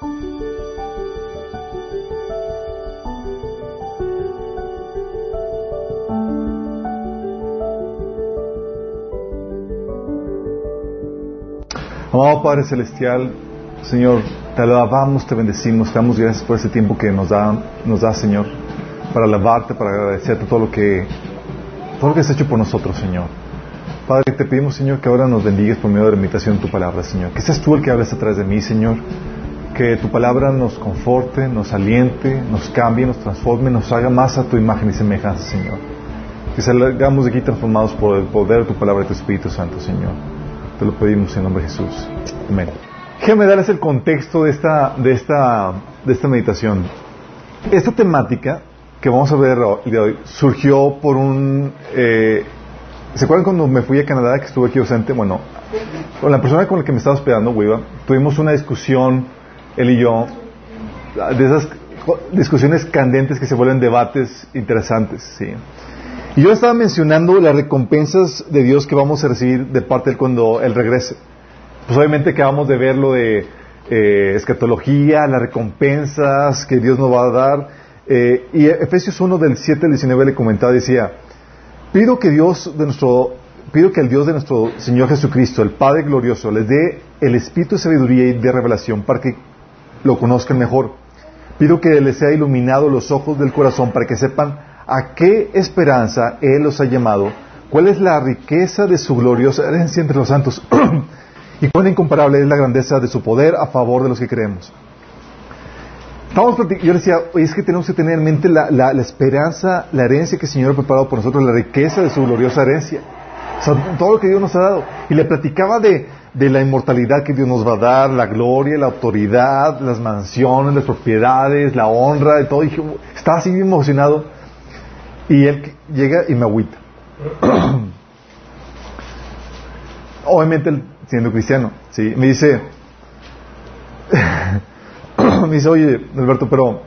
Amado Padre Celestial, Señor, te alabamos, te bendecimos, te damos gracias por ese tiempo que nos da, nos da, Señor, para alabarte, para agradecerte todo lo que todo lo que has hecho por nosotros, Señor. Padre, te pedimos, Señor, que ahora nos bendigas por medio de la invitación de tu palabra, Señor. Que seas tú el que hables a través de mí, Señor. Que tu palabra nos conforte, nos aliente, nos cambie, nos transforme, nos haga más a tu imagen y semejanza, Señor. Que salgamos de aquí transformados por el poder de tu palabra y tu Espíritu Santo, Señor. Te lo pedimos en nombre de Jesús. Amén. Déjame darles el contexto de esta, de esta, de esta meditación. Esta temática que vamos a ver hoy surgió por un... Eh, ¿Se acuerdan cuando me fui a Canadá que estuve aquí ausente? Bueno, con la persona con la que me estaba hospedando, Wiva, tuvimos una discusión, él y yo, de esas discusiones candentes que se vuelven debates interesantes, ¿sí? Y yo estaba mencionando las recompensas de Dios que vamos a recibir de parte de Él cuando Él regrese. Pues obviamente acabamos de ver lo de eh, escatología, las recompensas que Dios nos va a dar. Eh, y Efesios 1 del 7 al 19 le comentaba, decía, pido que Dios de nuestro, pido que el Dios de nuestro Señor Jesucristo, el Padre glorioso, les dé el espíritu de sabiduría y de revelación para que lo conozcan mejor. Pido que les sea iluminado los ojos del corazón para que sepan a qué esperanza Él los ha llamado, cuál es la riqueza de su gloriosa herencia entre los santos y cuán incomparable es la grandeza de su poder a favor de los que creemos. yo decía, es que tenemos que tener en mente la, esperanza, la herencia que el Señor ha preparado por nosotros, la riqueza de su gloriosa herencia. Todo lo que Dios nos ha dado. Y le platicaba de, de la inmortalidad que Dios nos va a dar, la gloria, la autoridad, las mansiones, las propiedades, la honra, de todo. Y estaba así emocionado. Y él llega y me agüita. Obviamente él siendo cristiano, ¿sí? Me dice, me dice, oye, Alberto, pero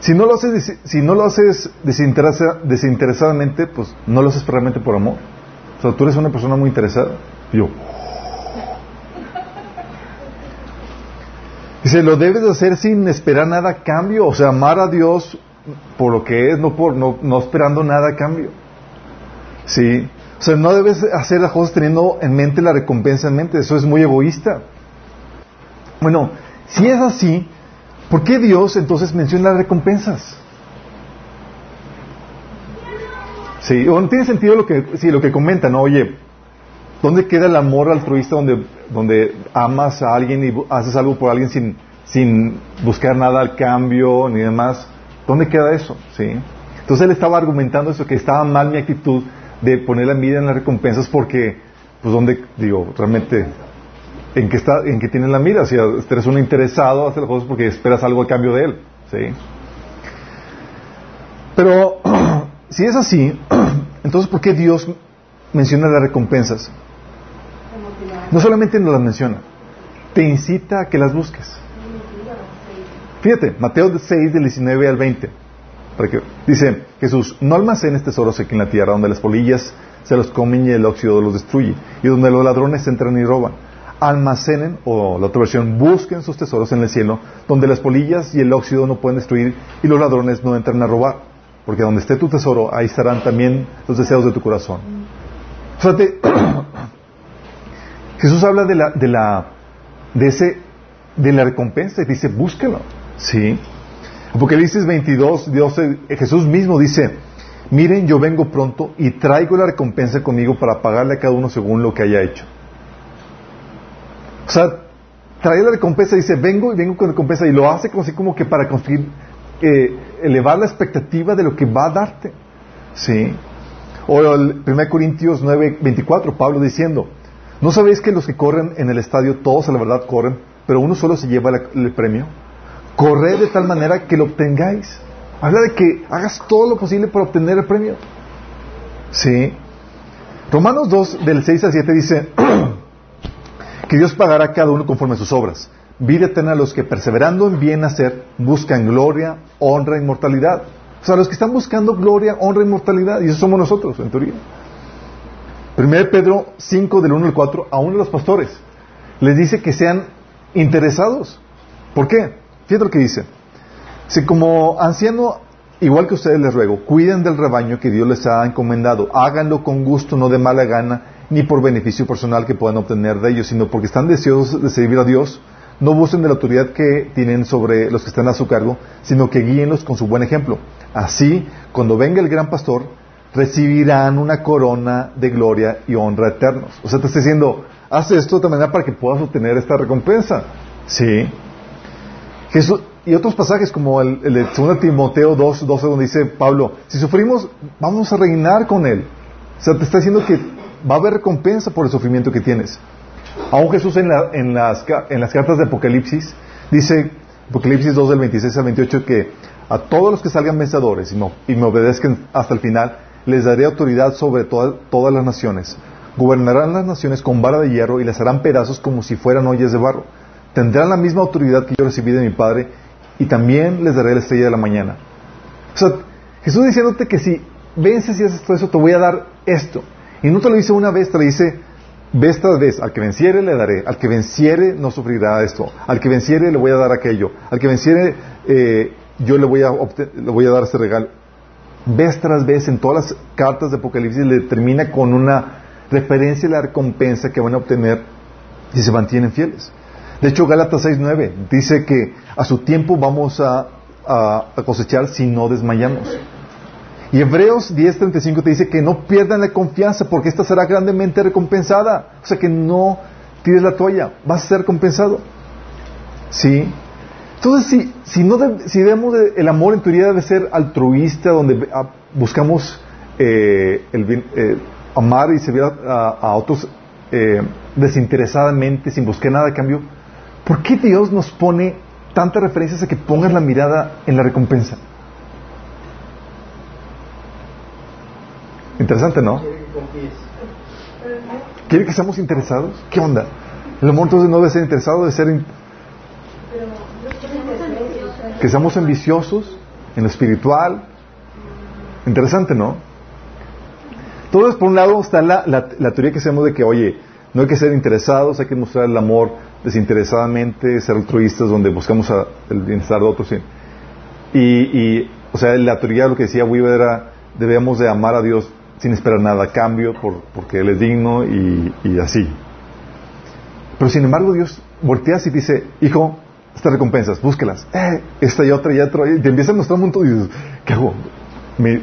si no lo haces, si no lo haces desinteresadamente, pues no lo haces realmente por amor. O sea, tú eres una persona muy interesada. Yo, dice, lo debes de hacer sin esperar nada a cambio, o sea, amar a Dios por lo que es, no por no, no esperando nada a cambio. Sí, o sea, no debes hacer las cosas teniendo en mente la recompensa en mente. Eso es muy egoísta. Bueno, si es así, ¿por qué Dios entonces menciona las recompensas? Sí, no tiene sentido lo que, sí, lo que comenta, ¿no? Oye, ¿dónde queda el amor altruista donde, donde amas a alguien y haces algo por alguien sin, sin buscar nada al cambio ni demás? ¿Dónde queda eso? ¿Sí? Entonces él estaba argumentando eso, que estaba mal mi actitud de poner la mira en las recompensas porque, pues, ¿dónde, digo, realmente, en qué, está, en qué tienes la mira? Si eres un interesado, hacer las cosas porque esperas algo a cambio de él, ¿sí? Pero, si es así, entonces, ¿por qué Dios menciona las recompensas? No solamente nos las menciona, te incita a que las busques. Fíjate, Mateo 6, del 19 al 20 dice Jesús, no almacenes tesoros aquí en la tierra, donde las polillas se los comen y el óxido los destruye, y donde los ladrones entran y roban. Almacenen, o la otra versión, busquen sus tesoros en el cielo, donde las polillas y el óxido no pueden destruir y los ladrones no entran a robar. Porque donde esté tu tesoro, ahí estarán también los deseos de tu corazón. Fíjate, Jesús habla de la, de la, de ese, de la recompensa y dice, búsquelo. Sí. Apocalipsis 22, Dios, Jesús mismo dice, miren, yo vengo pronto y traigo la recompensa conmigo para pagarle a cada uno según lo que haya hecho. O sea, trae la recompensa, dice, vengo y vengo con recompensa y lo hace como así como que para construir, eh, elevar la expectativa de lo que va a darte. ¿Sí? O el 1 Corintios 9, 24, Pablo diciendo, ¿no sabéis que los que corren en el estadio todos a la verdad corren, pero uno solo se lleva el premio? Corred de tal manera que lo obtengáis. Habla de que hagas todo lo posible para obtener el premio. Sí. Romanos 2, del 6 al 7 dice que Dios pagará a cada uno conforme a sus obras. Vida eterna a los que perseverando en bien hacer buscan gloria, honra, inmortalidad. O sea, los que están buscando gloria, honra, inmortalidad. Y eso somos nosotros, en teoría. 1 Pedro 5, del 1 al 4, a uno de los pastores les dice que sean interesados ¿Por qué? Fíjate lo que dice. Si como anciano, igual que ustedes les ruego, cuiden del rebaño que Dios les ha encomendado. Háganlo con gusto, no de mala gana, ni por beneficio personal que puedan obtener de ellos, sino porque están deseosos de servir a Dios. No busquen de la autoridad que tienen sobre los que están a su cargo, sino que guíenlos con su buen ejemplo. Así, cuando venga el gran pastor, recibirán una corona de gloria y honra eternos. O sea, te está diciendo, haz esto de manera para que puedas obtener esta recompensa. Sí. Jesús, y otros pasajes como el, de 2 Timoteo 2, 12, donde dice Pablo, si sufrimos, vamos a reinar con Él. O sea, te está diciendo que va a haber recompensa por el sufrimiento que tienes. Aún Jesús en, en, las, en las cartas de Apocalipsis dice, Apocalipsis 2 del 26 al 28, que a todos los que salgan vencedores y me, obedezcan hasta el final, les daré autoridad sobre todas las naciones. Gobernarán las naciones con vara de hierro y las harán pedazos como si fueran ollas de barro. Tendrán la misma autoridad que yo recibí de mi Padre y también les daré la estrella de la mañana. O sea, Jesús diciéndote que si vences y haces todo eso, te voy a dar esto. Y no te lo dice una vez, te lo dice Ve esta vez, al que venciere le daré, al que venciere no sufrirá esto, al que venciere le voy a dar aquello, al que venciere eh, yo le voy, a le voy a dar este regalo. Vez tras vez en todas las cartas de Apocalipsis le termina con una referencia a la recompensa que van a obtener si se mantienen fieles. De hecho, Gálatas 6.9 dice que a su tiempo vamos a cosechar si no desmayamos. Y Hebreos 10:35 te dice que no pierdan la confianza porque esta será grandemente recompensada. O sea que no tires la toalla, vas a ser compensado. ¿Sí? Entonces, si, si, no si vemos el amor en teoría debe ser altruista, donde buscamos eh, el eh, amar y servir a, otros eh, desinteresadamente, sin buscar nada de cambio, ¿por qué Dios nos pone tantas referencias a que pongas la mirada en la recompensa? Interesante, ¿no? ¿Quiere que seamos interesados? ¿Qué onda? El amor entonces no debe ser interesado, debe ser que seamos ambiciosos en lo espiritual. Interesante, ¿no? Todo es por un lado está la, la, teoría que hacemos de que, oye, no hay que ser interesados, hay que mostrar el amor desinteresadamente, ser altruistas donde buscamos el bienestar de otros. Y, y, o sea, la teoría, lo que decía Weaver era, debemos de amar a Dios sin esperar nada a cambio, por, porque Él es digno y, así. Pero sin embargo Dios voltea y dice, hijo, estas recompensas, búsquelas, eh, esta y otra y otra, y te empieza a mostrar un montón y dices, ¿qué hago? ¿Me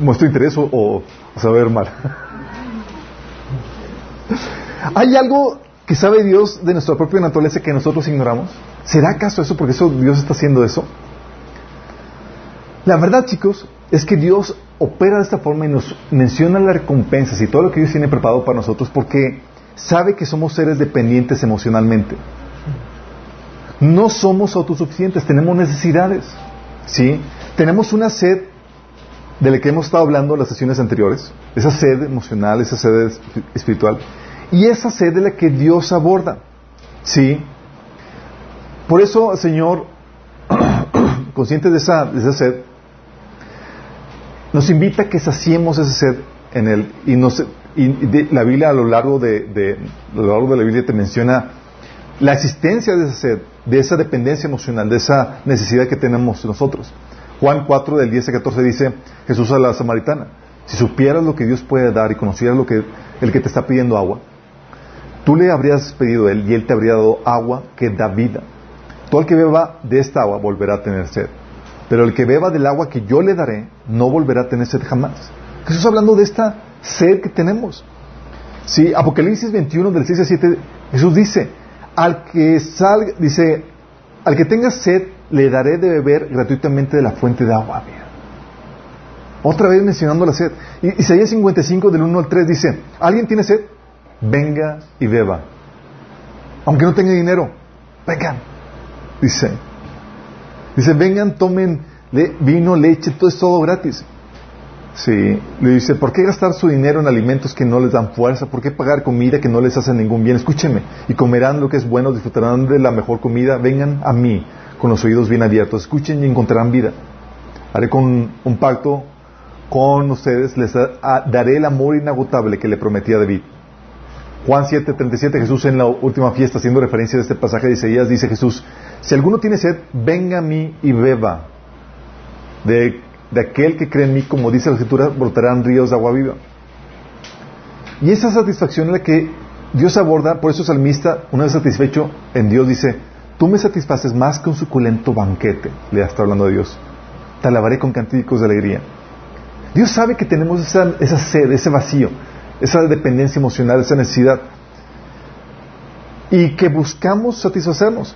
muestro interés o, o, saber mal? ¿Hay algo que sabe Dios de nuestra propia naturaleza que nosotros ignoramos? ¿Será acaso eso porque eso Dios está haciendo eso? La verdad, chicos, es que Dios opera de esta forma y nos menciona las recompensas y todo lo que Dios tiene preparado para nosotros porque sabe que somos seres dependientes emocionalmente. No somos autosuficientes, tenemos necesidades. ¿sí? Tenemos una sed de la que hemos estado hablando en las sesiones anteriores, esa sed emocional, esa sed espiritual, y esa sed de la que Dios aborda. ¿sí? Por eso, Señor, consciente de esa, de esa sed, nos invita a que saciemos ese sed en él y, nos, la Biblia a lo largo de, lo largo de la Biblia te menciona la existencia de esa sed, de esa dependencia emocional, de esa necesidad que tenemos nosotros. Juan 4 del 10 al 14 dice Jesús a la samaritana, si supieras lo que Dios puede dar y conocieras lo que el que te está pidiendo agua, tú le habrías pedido él y él te habría dado agua que da vida. Todo el que beba de esta agua volverá a tener sed. Pero el que beba del agua que yo le daré no volverá a tener sed jamás. Jesús hablando de esta sed que tenemos. Sí, Apocalipsis 21 del 6 al 7, Jesús dice, al que salga, dice, al que tenga sed le daré de beber gratuitamente de la fuente de agua. Otra vez mencionando la sed. Isaías 55 del 1 al 3 dice, ¿alguien tiene sed? Venga y beba. Aunque no tenga dinero, vengan. Dice, Dice, vengan, tomen vino, leche, todo es todo gratis. Sí, le dice, ¿por qué gastar su dinero en alimentos que no les dan fuerza? ¿Por qué pagar comida que no les hace ningún bien? Escúcheme, y comerán lo que es bueno, disfrutarán de la mejor comida. Vengan a mí con los oídos bien abiertos, escuchen y encontrarán vida. Haré con un pacto con ustedes, les daré el amor inagotable que le prometí a David. Juan 7, 37, Jesús en la última fiesta, haciendo referencia a este pasaje de Isaías, dice Jesús, si alguno tiene sed, venga a mí y beba. De, de aquel que cree en mí, como dice la Escritura, brotarán ríos de agua viva. Y esa satisfacción es la que Dios aborda, por eso salmista, una vez satisfecho en Dios, dice, tú me satisfaces más que un suculento banquete, le está hablando de Dios. Te alabaré con cánticos de alegría. Dios sabe que tenemos esa, esa sed, ese vacío, esa dependencia emocional, esa necesidad. Y que buscamos satisfacernos.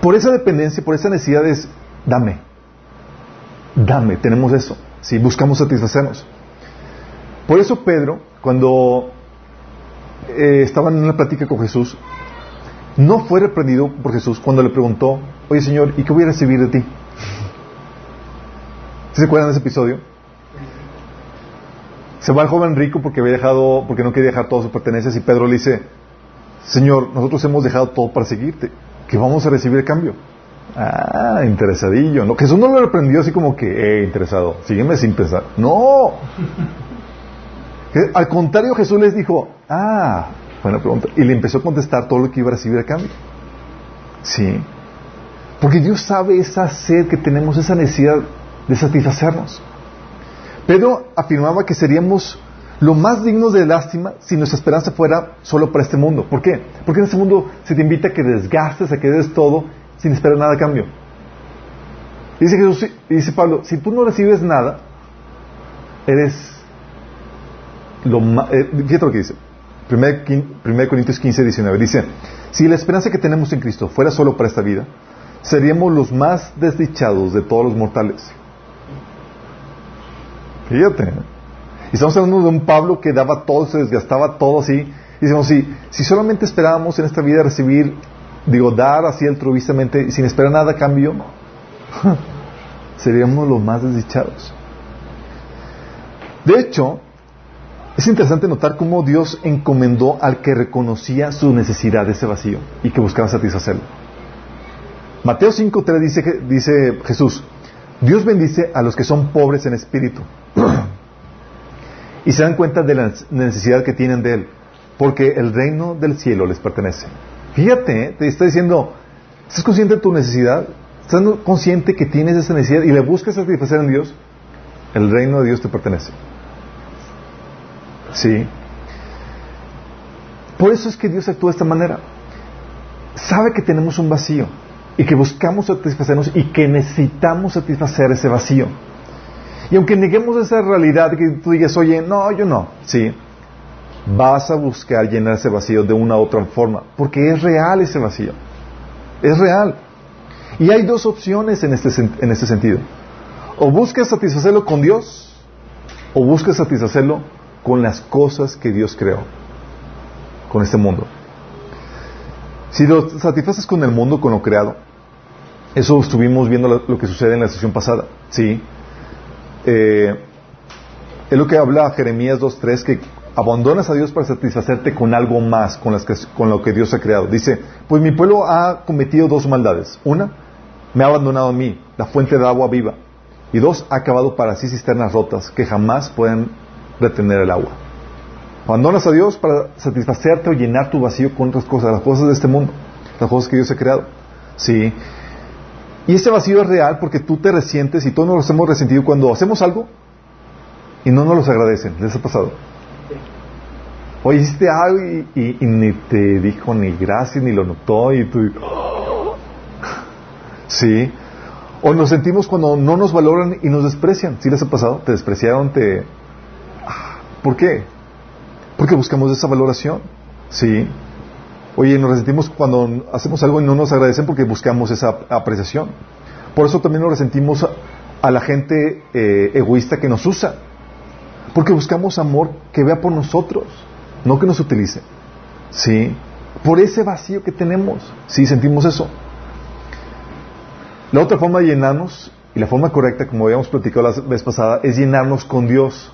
Por esa dependencia, por esa necesidad es, dame, dame, tenemos eso. Si buscamos satisfacernos. Por eso Pedro, cuando eh, estaba en una plática con Jesús, no fue reprendido por Jesús cuando le preguntó, oye Señor, ¿y qué voy a recibir de ti? ¿Se acuerdan de ese episodio? Se va el joven rico porque había dejado, porque no quería dejar todas sus pertenencias y Pedro le dice, Señor, nosotros hemos dejado todo para seguirte, ¿qué vamos a recibir a cambio? Ah, interesadillo. No, Jesús no lo reprendió así como que, eh, interesado, sígueme sin pensar. No. Al contrario, Jesús les dijo, ah, buena pregunta. Y le empezó a contestar todo lo que iba a recibir a cambio. Sí. Porque Dios sabe esa sed que tenemos, esa necesidad de satisfacernos. Pedro afirmaba que seríamos lo más dignos de lástima si nuestra esperanza fuera solo para este mundo. ¿Por qué? Porque en este mundo se te invita a que desgastes, a que des todo sin esperar nada a cambio. dice Jesús, dice Pablo, si tú no recibes nada, eres lo más... Eh, fíjate lo que dice. 1 Corintios 15, 19. Dice, si la esperanza que tenemos en Cristo fuera solo para esta vida, seríamos los más desdichados de todos los mortales. Fíjate. Y estamos hablando de un Pablo que daba todo, se desgastaba todo así. Y decimos, si, si solamente esperábamos en esta vida recibir, digo, dar así altruistamente, sin esperar nada a cambio, seríamos los más desdichados. De hecho, es interesante notar cómo Dios encomendó al que reconocía su necesidad de ese vacío y que buscaba satisfacerlo. Mateo 5.3 dice, dice Jesús, Dios bendice a los que son pobres en espíritu y se dan cuenta de la necesidad que tienen de Él, porque el reino del cielo les pertenece. Fíjate, ¿eh? te está diciendo, ¿estás consciente de tu necesidad? ¿Estás consciente que tienes esa necesidad y le buscas satisfacer en Dios? El reino de Dios te pertenece. Sí. Por eso es que Dios actúa de esta manera. Sabe que tenemos un vacío y que buscamos satisfacernos y que necesitamos satisfacer ese vacío. Y aunque neguemos esa realidad que tú digas, oye, no, yo no, sí, vas a buscar llenar ese vacío de una u otra forma, porque es real ese vacío. Es real. Y hay dos opciones en este, en este sentido. O buscas satisfacerlo con Dios, o buscas satisfacerlo con las cosas que Dios creó, con este mundo. Si lo satisfaces con el mundo, con lo creado, eso estuvimos viendo lo, que sucede en la sesión pasada, ¿sí? Eh, es lo que habla Jeremías 2.3, que abandonas a Dios para satisfacerte con algo más, con, las con lo que Dios ha creado. Dice, pues mi pueblo ha cometido dos maldades. Una, me ha abandonado a mí, la fuente de agua viva. Y dos, ha acabado para sí cisternas rotas que jamás pueden retener el agua. Abandonas a Dios para satisfacerte o llenar tu vacío con otras cosas, las cosas de este mundo, las cosas que Dios ha creado. Sí. Y ese vacío es real porque tú te resientes y todos nos hemos resentido cuando hacemos algo y no nos los agradecen. ¿Les ha pasado? Oye, hiciste algo y, ni te dijo ni gracias ni lo notó y tú... Sí. O nos sentimos cuando no nos valoran y nos desprecian. ¿Sí les ha pasado? Te despreciaron, te ¿Por qué? Porque buscamos esa valoración. Sí. Oye, nos resentimos cuando hacemos algo y no nos agradecen porque buscamos esa apreciación. Por eso también nos resentimos a, la gente eh, egoísta que nos usa. Porque buscamos amor que vea por nosotros, no que nos utilice. Sí. Por ese vacío que tenemos. Sí, sentimos eso. La otra forma de llenarnos, y la forma correcta, como habíamos platicado la vez pasada, es llenarnos con Dios.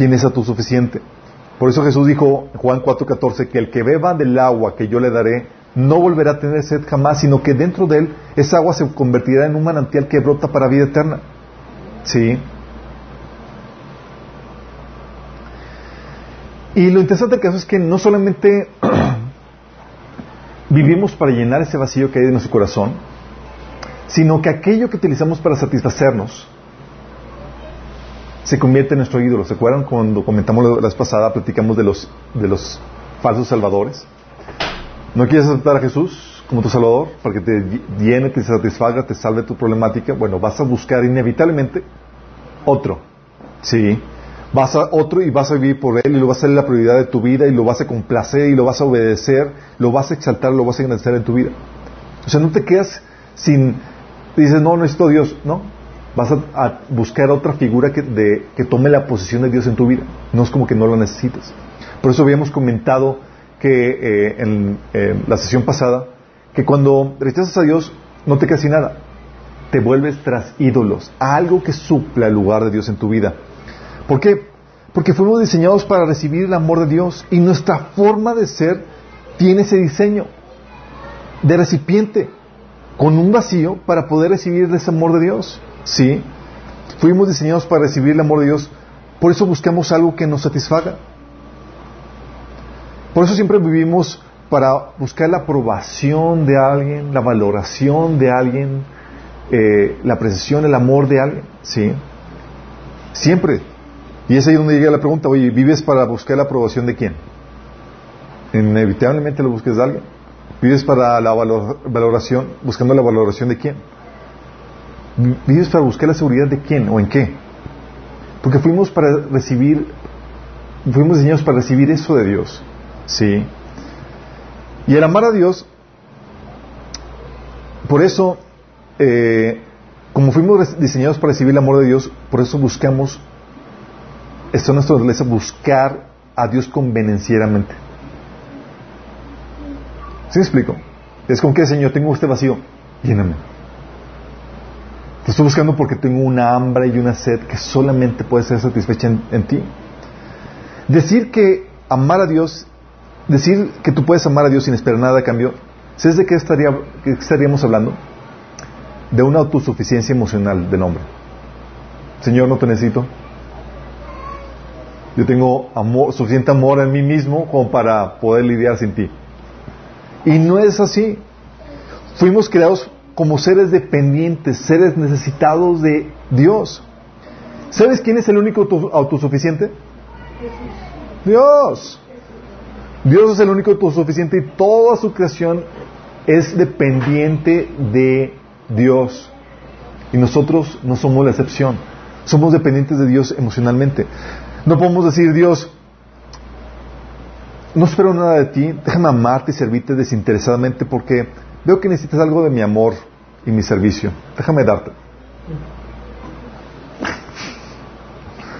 ¿quién es suficiente? Por eso Jesús dijo en Juan 4:14 que el que beba del agua que yo le daré no volverá a tener sed jamás, sino que dentro de él esa agua se convertirá en un manantial que brota para vida eterna. ¿Sí? Y lo interesante del caso es que no solamente vivimos para llenar ese vacío que hay en nuestro corazón, sino que aquello que utilizamos para satisfacernos se convierte en nuestro ídolo. ¿Se acuerdan cuando comentamos la vez pasada, platicamos de los, de los falsos salvadores? ¿No quieres aceptar a Jesús como tu salvador para que te llene, te satisfaga, te salve tu problemática? Bueno, vas a buscar inevitablemente otro. Sí. Vas a otro y vas a vivir por él y lo vas a ser la prioridad de tu vida y lo vas a complacer y lo vas a obedecer, lo vas a exaltar, lo vas a agradecer en tu vida. O sea, no te quedas sin, dices, no, no necesito Dios, no. Vas a, buscar otra figura que, de, que tome la posición de Dios en tu vida. No es como que no lo necesites. Por eso habíamos comentado que eh, en, la sesión pasada, que cuando rechazas a Dios no te quedas sin nada. Te vuelves tras ídolos, algo que supla el lugar de Dios en tu vida. ¿Por qué? Porque fuimos diseñados para recibir el amor de Dios y nuestra forma de ser tiene ese diseño de recipiente con un vacío para poder recibir ese amor de Dios. ¿Sí? Fuimos diseñados para recibir el amor de Dios, por eso buscamos algo que nos satisfaga. Por eso siempre vivimos para buscar la aprobación de alguien, la valoración de alguien, eh, la apreciación, el amor de alguien. ¿Sí? Siempre. Y es ahí donde llega la pregunta, oye, ¿vives para buscar la aprobación de quién? Inevitablemente lo busques de alguien. ¿Vives para la valoración, buscando la valoración de quién? ¿Vives para buscar la seguridad de quién o en qué? Porque fuimos para recibir, fuimos diseñados para recibir eso de Dios. ¿Sí? Y el amar a Dios, por eso, eh, como fuimos diseñados para recibir el amor de Dios, por eso buscamos, esto es nuestra naturaleza, buscar a Dios convenencieramente. ¿Sí me explico? Es como que, Señor, tengo este vacío, lléname. Te estoy buscando porque tengo una hambre y una sed que solamente puede ser satisfecha en, ti. Decir que amar a Dios, decir que tú puedes amar a Dios sin esperar nada a cambio, ¿sabes de qué, estaría, qué estaríamos hablando? De una autosuficiencia emocional del hombre. Señor, no te necesito. Yo tengo amor, suficiente amor en mí mismo como para poder lidiar sin ti. Y no es así. Fuimos creados como seres dependientes, seres necesitados de Dios. ¿Sabes quién es el único autosuficiente? Dios. Dios es el único autosuficiente y toda su creación es dependiente de Dios. Y nosotros no somos la excepción. Somos dependientes de Dios emocionalmente. No podemos decir, Dios, no espero nada de ti, déjame amarte y servirte desinteresadamente porque veo que necesitas algo de mi amor y mi servicio. Déjame darte.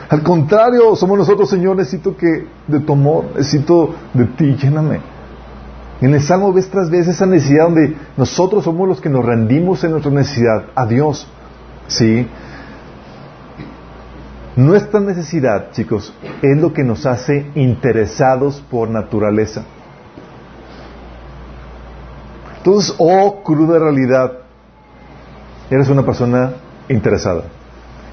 Al contrario, somos nosotros, Señor, necesito que de tu amor, necesito de ti, lléname. En el Salmo ves tras vez esa necesidad donde nosotros somos los que nos rendimos en nuestra necesidad a Dios. ¿Sí? Nuestra necesidad, chicos, es lo que nos hace interesados por naturaleza. Entonces, oh cruda realidad, eres una persona interesada.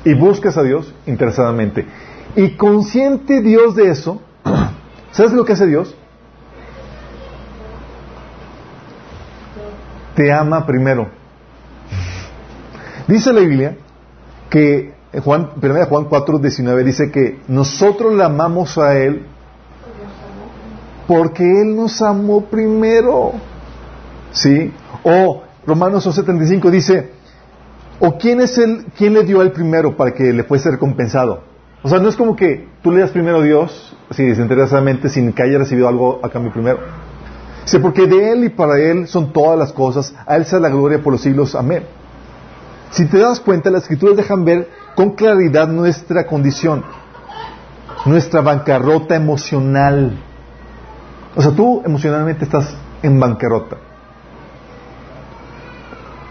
Y buscas a Dios interesadamente. Y consciente Dios de eso, ¿sabes lo que hace Dios? Te ama primero. Dice la Biblia que Juan, 1 Juan 4, 19 dice que nosotros le amamos a Él porque Él nos amó primero. ¿Sí? O Romanos 75 dice, ¿o quién es el, quién le dio al primero para que le fuese recompensado? O sea, no es como que tú le das primero a Dios, así desinteresadamente, sin que haya recibido algo a cambio primero. Dice, porque de Él y para Él son todas las cosas, a Él sea la gloria por los siglos. Amén. Si te das cuenta, las escrituras dejan ver con claridad nuestra condición, nuestra bancarrota emocional. O sea, tú emocionalmente estás en bancarrota.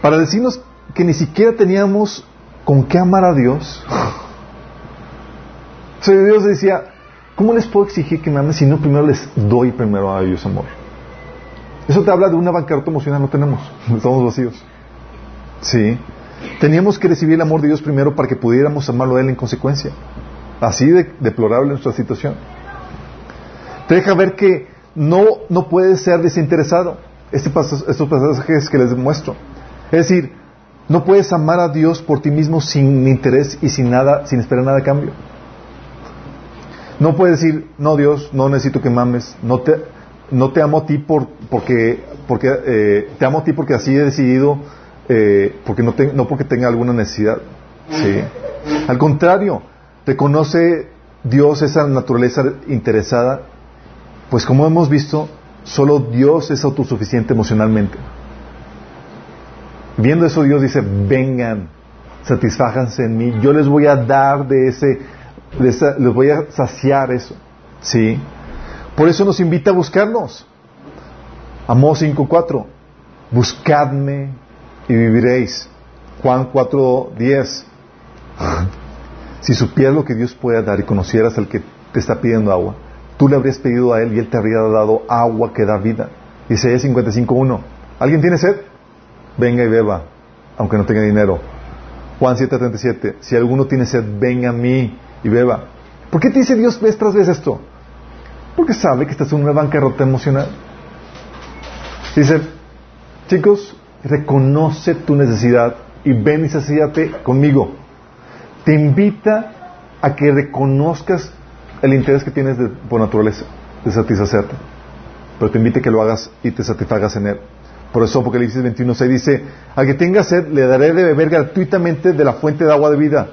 Para decirnos que ni siquiera teníamos con qué amar a Dios. O Dios decía, ¿cómo les puedo exigir que me amen si no primero les doy primero a ellos amor? Eso te habla de una bancarrota emocional, no tenemos, estamos vacíos. Sí. Teníamos que recibir el amor de Dios primero para que pudiéramos amarlo a Él en consecuencia. Así de deplorable nuestra situación. Te deja ver que no, no puedes ser desinteresado. Este estos pasajes que les muestro. Es decir, no puedes amar a Dios por ti mismo sin interés y sin nada, sin esperar nada a cambio. No puedes decir, no Dios, no necesito que mames, no te, no te amo a ti por, porque, porque eh, te amo a ti porque así he decidido, eh, porque no, no porque tenga alguna necesidad. ¿sí? Al contrario, reconoce Dios esa naturaleza interesada, pues como hemos visto, solo Dios es autosuficiente emocionalmente. Viendo eso, Dios dice, vengan, satisfájanse en mí, yo les voy a dar de ese les, voy a saciar eso. ¿Sí? Por eso nos invita a buscarnos. Amós 5.4. Buscadme y viviréis. Juan 4.10. si supieras lo que Dios puede dar y conocieras al que te está pidiendo agua, tú le habrías pedido a él y él te habría dado agua que da vida. Isaías 55.1. ¿Alguien tiene sed? Venga y beba, aunque no tenga dinero. Juan 7.37. Si alguno tiene sed, venga a mí y beba. ¿Por qué te dice Dios vez tras vez esto? Porque sabe que estás en una bancarrota emocional. Dice, chicos, reconoce tu necesidad y ven y sacíate conmigo. Te invita a que reconozcas el interés que tienes por naturaleza de satisfacerte. Pero te invita a que lo hagas y te satisfagas en él. Por eso Apocalipsis 21.6 dice, al que tenga sed le daré de beber gratuitamente de la fuente de agua de vida.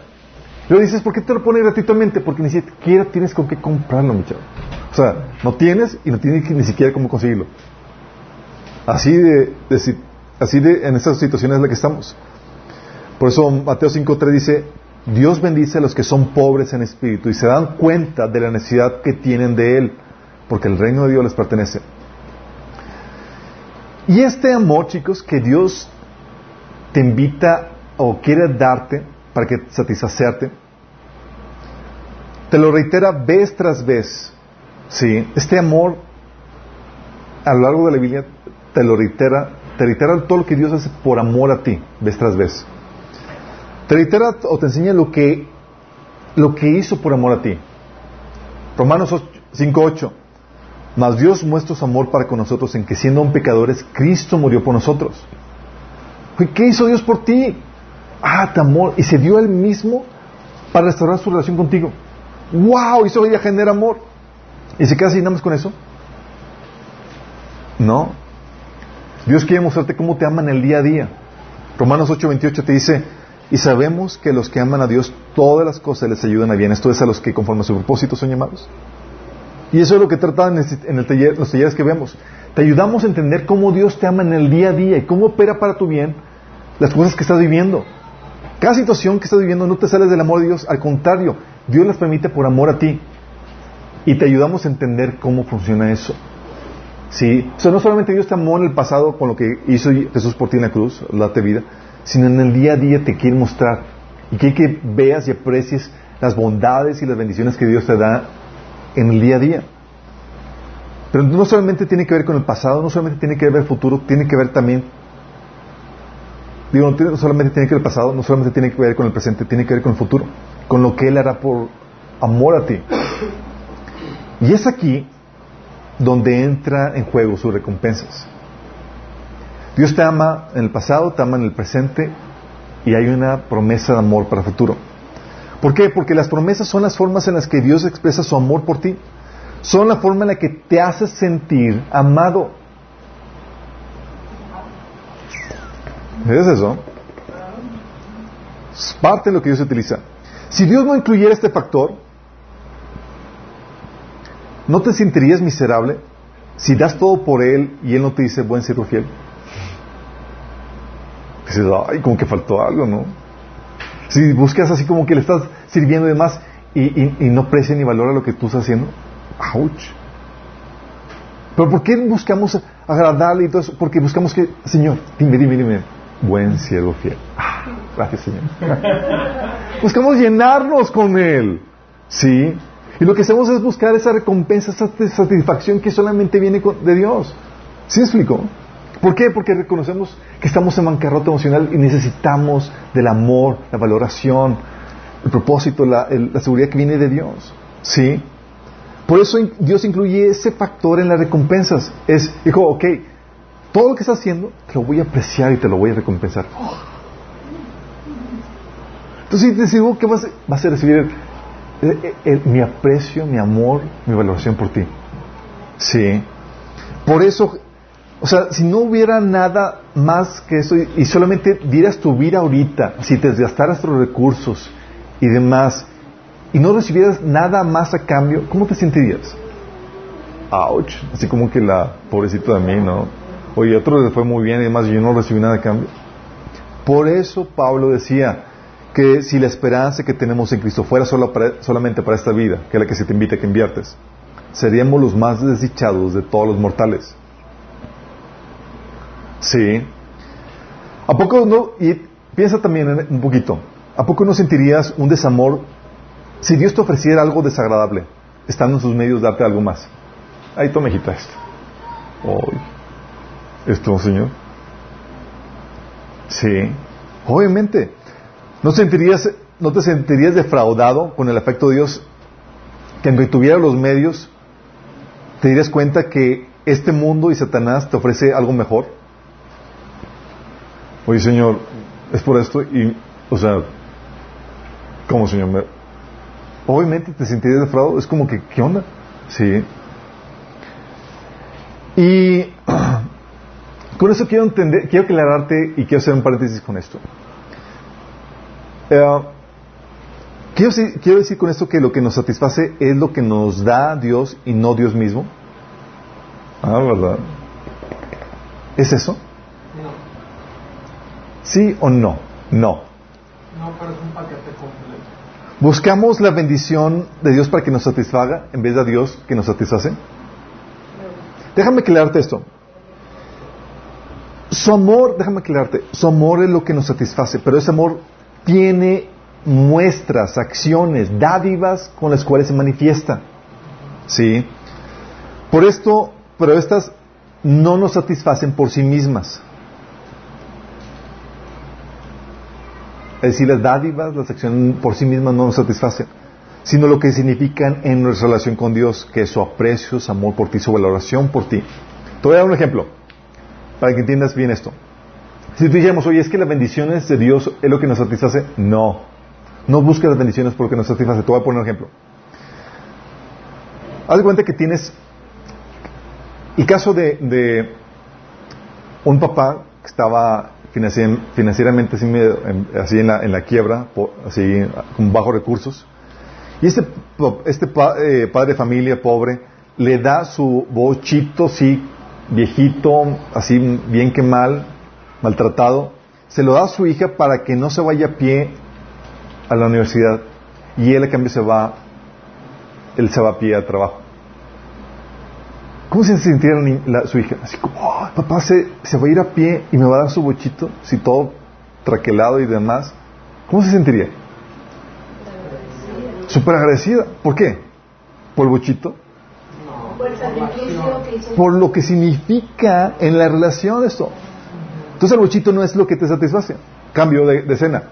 Luego dices, ¿por qué te lo pone gratuitamente? Porque ni siquiera tienes con qué comprarlo, mi O sea, no tienes y no tienes ni siquiera cómo conseguirlo. Así de, así de, en estas situaciones en las que estamos. Por eso Mateo 5.3 dice, Dios bendice a los que son pobres en espíritu y se dan cuenta de la necesidad que tienen de Él, porque el reino de Dios les pertenece. Y este amor, chicos, que Dios te invita o quiere darte, para que satisfacerte. Te lo reitera vez tras vez. ¿sí? Este amor, a lo largo de la Biblia, te lo reitera, te reitera todo lo que Dios hace por amor a ti, vez tras vez. Te reitera o te enseña lo que, lo que hizo por amor a ti. Romanos 5.8. Mas Dios muestra su amor para con nosotros en que siendo un pecadores, Cristo murió por nosotros. ¿Qué hizo Dios por ti? ah, te amor, y se dio él mismo para restaurar su relación contigo. ¡Wow! Eso ya genera amor. ¿Y se queda así nada más con eso? No. Dios quiere mostrarte cómo te aman el día a día. Romanos 8:28 te dice, y sabemos que los que aman a Dios, todas las cosas les ayudan a bien. Esto es a los que conforme a su propósito son llamados. Y eso es lo que trata en, el taller, los talleres que vemos. Te ayudamos a entender cómo Dios te ama en el día a día y cómo opera para tu bien las cosas que estás viviendo. Cada situación que estás viviendo no te sales del amor de Dios, al contrario, Dios las permite por amor a ti. Y te ayudamos a entender cómo funciona eso. ¿Sí? O sea, no solamente Dios te amó en el pasado con lo que hizo Jesús por ti en la cruz, date vida, sino en el día a día te quiere mostrar. Y quiere que veas y aprecies las bondades y las bendiciones que Dios te da en el día a día. Pero no solamente tiene que ver con el pasado, no solamente tiene que ver con el futuro, tiene que ver también Digo, no, solamente tiene que ver el pasado, no solamente tiene que ver con el presente, tiene que ver con el futuro, con lo que Él hará por amor a ti. Y es aquí donde entra en juego sus recompensas. Dios te ama en el pasado, te ama en el presente y hay una promesa de amor para el futuro. ¿Por qué? Porque las promesas son las formas en las que Dios expresa su amor por ti. Son la forma en la que te hace sentir amado. ¿Es eso? Es parte de lo que Dios utiliza. Si Dios no incluyera este factor, ¿no te sentirías miserable si das todo por Él y Él no te dice buen siervo fiel? Dices, ay, como que faltó algo, ¿no? Si buscas así como que le estás sirviendo y demás y, no aprecia ni valora lo que tú estás haciendo, ¡ouch! Pero ¿por qué buscamos agradarle y todo eso? Porque buscamos que, Señor, dime, dime, dime, buen siervo fiel. Ah, gracias, Señor. Buscamos llenarnos con Él. ¿Sí? Y lo que hacemos es buscar esa recompensa, esa satisfacción que solamente viene de Dios. ¿Sí me explico? ¿Por qué? Porque reconocemos que estamos en bancarrota emocional y necesitamos del amor, la valoración, el propósito, la, seguridad que viene de Dios. ¿Sí? Por eso Dios incluye ese factor en las recompensas. Es, dijo, ok, todo lo que estás haciendo te lo voy a apreciar y te lo voy a recompensar. Entonces, te digo que vas, vas a recibir mi aprecio, mi amor, mi valoración por ti. Sí. Por eso, o sea, si no hubiera nada más que eso y solamente dieras tu vida ahorita, si te desgastaras tus recursos y demás, y no recibieras nada más a cambio, ¿cómo te sentirías? Ouch, así como que la pobrecita de mí, ¿no? Oye, otro le fue muy bien y demás, y yo no recibí nada a cambio. Por eso Pablo decía que si la esperanza que tenemos en Cristo fuera solo solamente para esta vida, que es la que se te invita a que inviertes, seríamos los más desdichados de todos los mortales. Sí. ¿A poco no? Y piensa también un poquito. ¿A poco no sentirías un desamor si Dios te ofreciera algo desagradable, estando en sus medios, darte algo más. Ahí toma hijita esto. Esto, Señor. Sí. Obviamente. ¿No, sentirías, ¿No te sentirías defraudado con el afecto de Dios? Que aunque tuviera los medios, te dirías cuenta que este mundo y Satanás te ofrece algo mejor. Oye, Señor, es por esto y, o sea, ¿cómo, Señor? obviamente te sentirías defraudado. Es como que, ¿qué onda? Sí. Y con eso quiero entender, quiero aclararte y quiero hacer un paréntesis con esto. Eh, quiero, quiero decir con esto que lo que nos satisface es lo que nos da Dios y no Dios mismo. Ah, ¿verdad? ¿Es eso? No. ¿Sí o no? No. No, pero es un paquete completo. ¿Buscamos la bendición de Dios para que nos satisfaga en vez de Dios que nos satisface? Déjame aclararte esto. Su amor, déjame aclararte, su amor es lo que nos satisface, pero ese amor tiene muestras, acciones, dádivas con las cuales se manifiesta. ¿Sí? Por esto, pero estas no nos satisfacen por sí mismas. Es decir, las dádivas, las acciones por sí mismas no nos satisfacen, sino lo que significan en nuestra relación con Dios, que es su aprecio, su amor por ti, su valoración por ti. Te voy a dar un ejemplo, para que entiendas bien esto. Si dijéramos, oye, es que las bendiciones de Dios es lo que nos satisface, no. No busques las bendiciones porque nos satisface. Te voy a poner un ejemplo. Haz de cuenta que tienes el caso de, de un papá que estaba financieramente así, en, la, quiebra, así con bajos recursos. Y este, este eh, padre de familia pobre le da su bochito, sí, viejito, así bien que mal, maltratado, se lo da a su hija para que no se vaya a pie a la universidad y él a cambio se va, él se va a pie al trabajo. ¿Cómo se sintiera su hija? Así como, oh, papá se, se, va a ir a pie y me va a dar su bochito, si todo traquelado y demás. ¿Cómo se sentiría? Súper agradecida. ¿Por qué? ¿Por el bochito? Por lo que significa en la relación esto. Entonces el bochito no es lo que te satisface. Cambio de, de escena.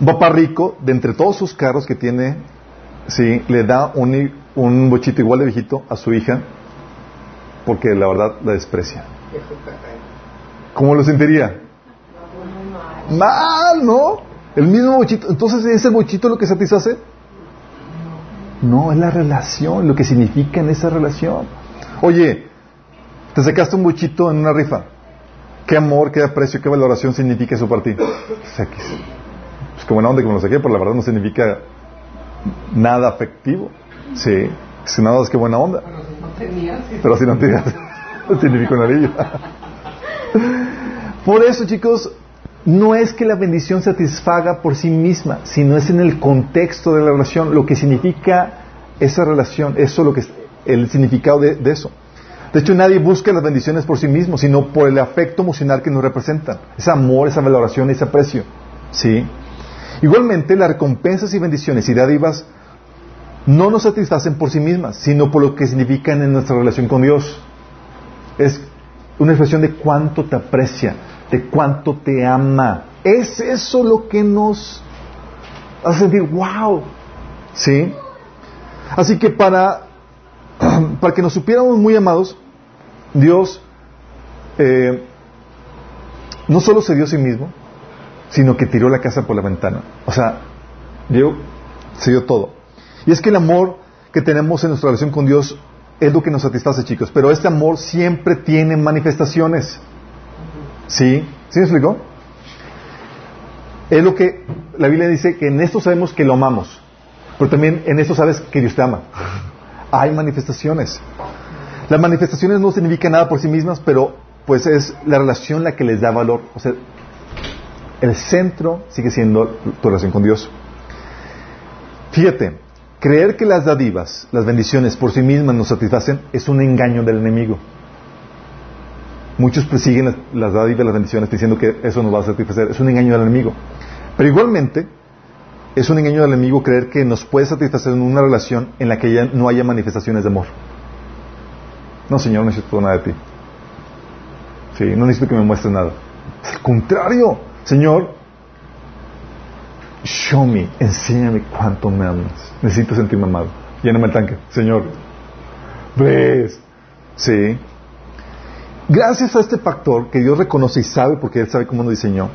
Un papá rico, de entre todos sus carros que tiene, sí, le da un, un bochito igual de viejito a su hija porque la verdad la desprecia. ¿Cómo lo sentiría? Mal, ¿no? El mismo bochito. Entonces, ¿es el bochito lo que satisface? No, es la relación, lo que significa en esa relación. Oye, te sacaste un bochito en una rifa. ¿Qué amor, qué aprecio, qué valoración significa eso para ti? Pues, pues qué buena onda que me lo saqué, pero la verdad no significa nada afectivo. Sí, si nada es que buena onda. Pero si no tenías, no significa un anillo. Por eso, chicos, no es que la bendición satisfaga por sí misma, sino es en el contexto de la relación, lo que significa esa relación, eso lo que es el significado de, eso. De hecho, nadie busca las bendiciones por sí mismo, sino por el afecto emocional que nos representan, ese amor, esa valoración, ese aprecio. ¿Sí? Igualmente, las recompensas y bendiciones y dádivas no nos satisfacen por sí mismas, sino por lo que significan en nuestra relación con Dios. Es una expresión de cuánto te aprecia, de cuánto te ama. Es eso lo que nos hace sentir, wow. ¿Sí? Así que para para que nos supiéramos muy amados, Dios eh, no solo se dio a sí mismo, sino que tiró la casa por la ventana. O sea, Dios se dio todo. Y es que el amor que tenemos en nuestra relación con Dios es lo que nos satisface, chicos. Pero este amor siempre tiene manifestaciones. ¿Sí? ¿Sí me explicó? Es lo que la Biblia dice que en esto sabemos que lo amamos. Pero también en esto sabes que Dios te ama. Hay manifestaciones. Las manifestaciones no significan nada por sí mismas, pero pues es la relación la que les da valor. O sea, el centro sigue siendo tu relación con Dios. Fíjate, creer que las dadivas, las bendiciones por sí mismas nos satisfacen es un engaño del enemigo. Muchos persiguen las, dádivas, las bendiciones, diciendo que eso nos va a satisfacer. Es un engaño del enemigo. Pero igualmente, es un engaño del enemigo creer que nos puede satisfacer en una relación en la que ya no haya manifestaciones de amor. No, Señor, no necesito nada de ti. Sí, no necesito que me muestres nada. Al contrario, Señor, show me, enséñame cuánto me amas. Necesito sentirme amado. Lléname el tanque, Señor. ¿Ves? Sí. Gracias a este factor que Dios reconoce y sabe, porque Él sabe cómo nos diseñó,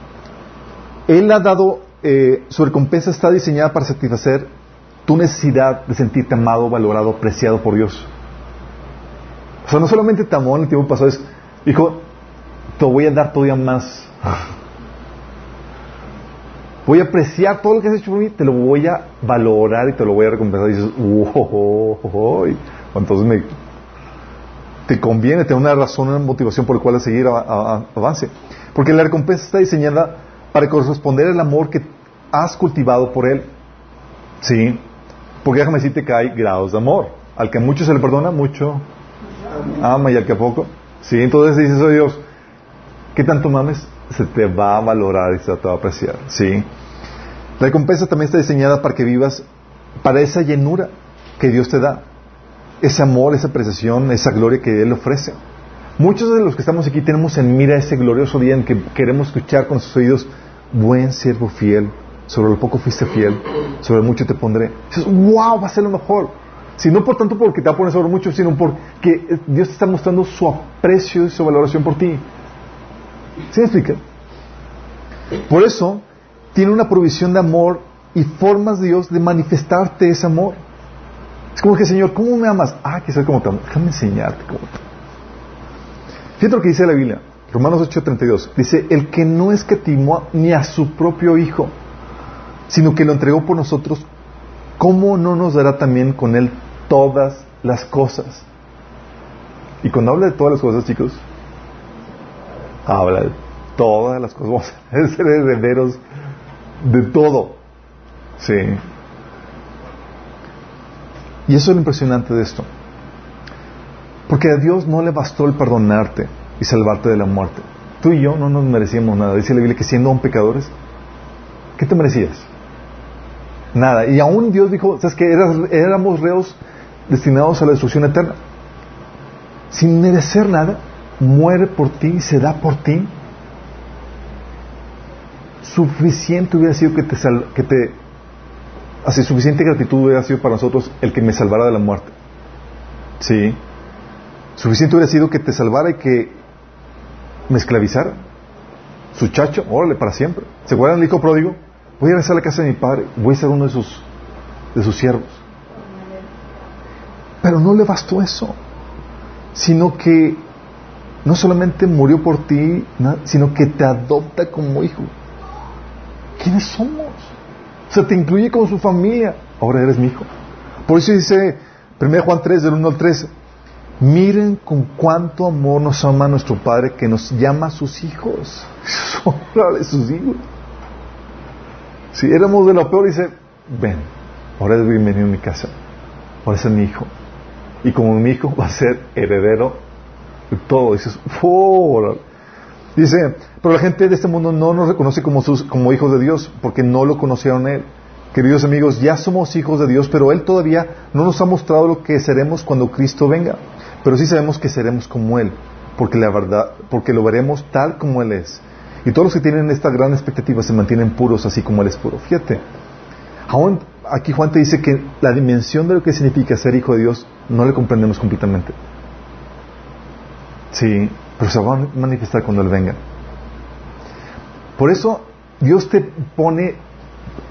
Él ha dado, eh, su recompensa está diseñada para satisfacer tu necesidad de sentirte amado, valorado, apreciado por Dios. O sea, no solamente te amó en el tiempo pasado, es, hijo, te voy a dar todavía más. Voy a apreciar todo lo que has hecho por mí, te lo voy a valorar y te lo voy a recompensar. Y dices, wow, entonces me, te conviene tener una razón, una motivación por la cual seguir avance. Porque la recompensa está diseñada para corresponder al amor que has cultivado por él. ¿Sí? Porque déjame decirte que hay grados de amor. Al que mucho se le perdona, mucho ama y al que a poco. ¿Sí? Entonces dices, oh Dios, ¿qué tanto mames? Se te va a valorar y se te va a apreciar. ¿Sí? La recompensa también está diseñada para que vivas para esa llenura que Dios te da. Ese amor, esa apreciación, esa gloria que Él ofrece. Muchos de los que estamos aquí tenemos en mira ese glorioso día en que queremos escuchar con sus oídos, buen siervo fiel, sobre lo poco fuiste fiel, sobre mucho te pondré. Dices, wow, va a ser lo mejor. Si no por tanto porque te va a poner sobre mucho, sino porque Dios te está mostrando su aprecio y su valoración por ti. ¿Sí explica? Por eso, tiene una provisión de amor y formas de Dios de manifestarte ese amor. Es como que, Señor, ¿cómo me amas? Ah, que como te amo. Déjame enseñarte cómo te Fíjate lo que dice la Biblia, Romanos 8:32. Dice, el que no escatimó ni a su propio Hijo, sino que lo entregó por nosotros, ¿cómo no nos dará también con él todas las cosas? Y cuando habla de todas las cosas, chicos, habla de todas las cosas. Vamos a ser herederos de todo. Sí. Y eso es lo impresionante de esto. Porque a Dios no le bastó el perdonarte y salvarte de la muerte. Tú y yo no nos merecíamos nada. Dice la Biblia que siendo aún pecadores, ¿qué te merecías? Nada. Y aún Dios dijo, ¿sabes que éramos reos destinados a la destrucción eterna. Sin merecer nada, muere por ti, se da por ti. Suficiente hubiera sido que te, que te así suficiente gratitud hubiera sido para nosotros el que me salvara de la muerte. Sí. Suficiente hubiera sido que te salvara y que me esclavizara. Su chacho, órale, para siempre. ¿Se acuerdan del hijo pródigo? Voy a regresar a la casa de mi padre, voy a ser uno de sus, de sus siervos. Pero no le bastó eso, sino que no solamente murió por ti, sino que te adopta como hijo. ¿Quiénes somos? O sea, te incluye como su familia. Ahora eres mi hijo. Por eso dice 1 Juan 3, del 1 al 3, miren con cuánto amor nos ama nuestro Padre que nos llama a sus hijos. Sus hijos. Si éramos de lo peor, dice, ven, ahora es bienvenido a mi casa. Ahora es mi hijo. Y como mi hijo va a ser heredero de todo. Dices, ¡Fora! Dice, pero la gente de este mundo no nos reconoce como, sus, como hijos de Dios porque no lo conocieron Él. Queridos amigos, ya somos hijos de Dios, pero Él todavía no nos ha mostrado lo que seremos cuando Cristo venga. Pero sí sabemos que seremos como Él, porque la verdad, porque lo veremos tal como Él es. Y todos los que tienen esta gran expectativa se mantienen puros así como Él es puro. Fíjate, Aún aquí Juan te dice que la dimensión de lo que significa ser hijo de Dios no le comprendemos completamente. Sí, pero se va a manifestar cuando Él venga. Por eso Dios te pone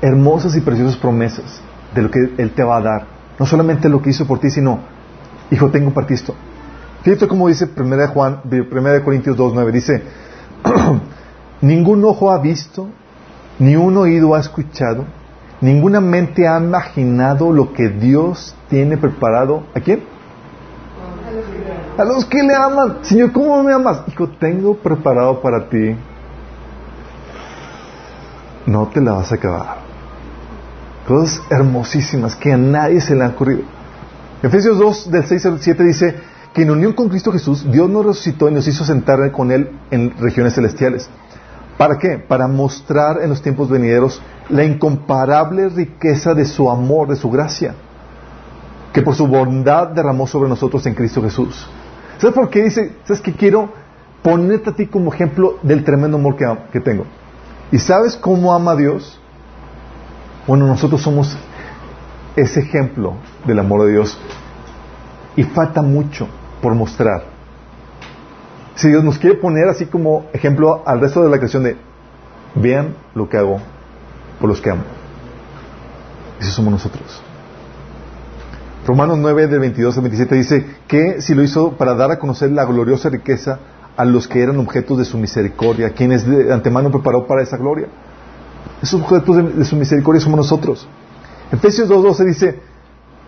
hermosas y preciosas promesas de lo que Él te va a dar. No solamente lo que hizo por ti, sino, hijo, tengo para ti esto. Fíjate cómo dice 1 Juan, 1 Corintios 2, 9, dice, ningún ojo ha visto, ni un oído ha escuchado, ninguna mente ha imaginado lo que Dios tiene preparado. ¿A quién? A los que le aman. Señor, ¿cómo me amas? Hijo, tengo preparado para ti. No te la vas a acabar. Cosas hermosísimas que a nadie se le han ocurrido. Efesios 2, del 6 al 7 dice que en unión con Cristo Jesús, Dios nos resucitó y nos hizo sentar con Él en regiones celestiales. ¿Para qué? Para mostrar en los tiempos venideros la incomparable riqueza de su amor, de su gracia, que por su bondad derramó sobre nosotros en Cristo Jesús. ¿Sabes por qué dice? ¿Sabes que quiero ponerte a ti como ejemplo del tremendo amor que, que tengo? ¿Y sabes cómo ama a Dios? Bueno, nosotros somos ese ejemplo del amor de Dios. Y falta mucho por mostrar. Si Dios nos quiere poner así como ejemplo al resto de la creación de, vean lo que hago por los que amo. Esos somos nosotros. Romanos 9 del 22 al 27 dice que si lo hizo para dar a conocer la gloriosa riqueza a los que eran objetos de su misericordia, quienes de antemano preparó para esa gloria. Esos objetos de, su misericordia somos nosotros. Efesios 2.12 dice,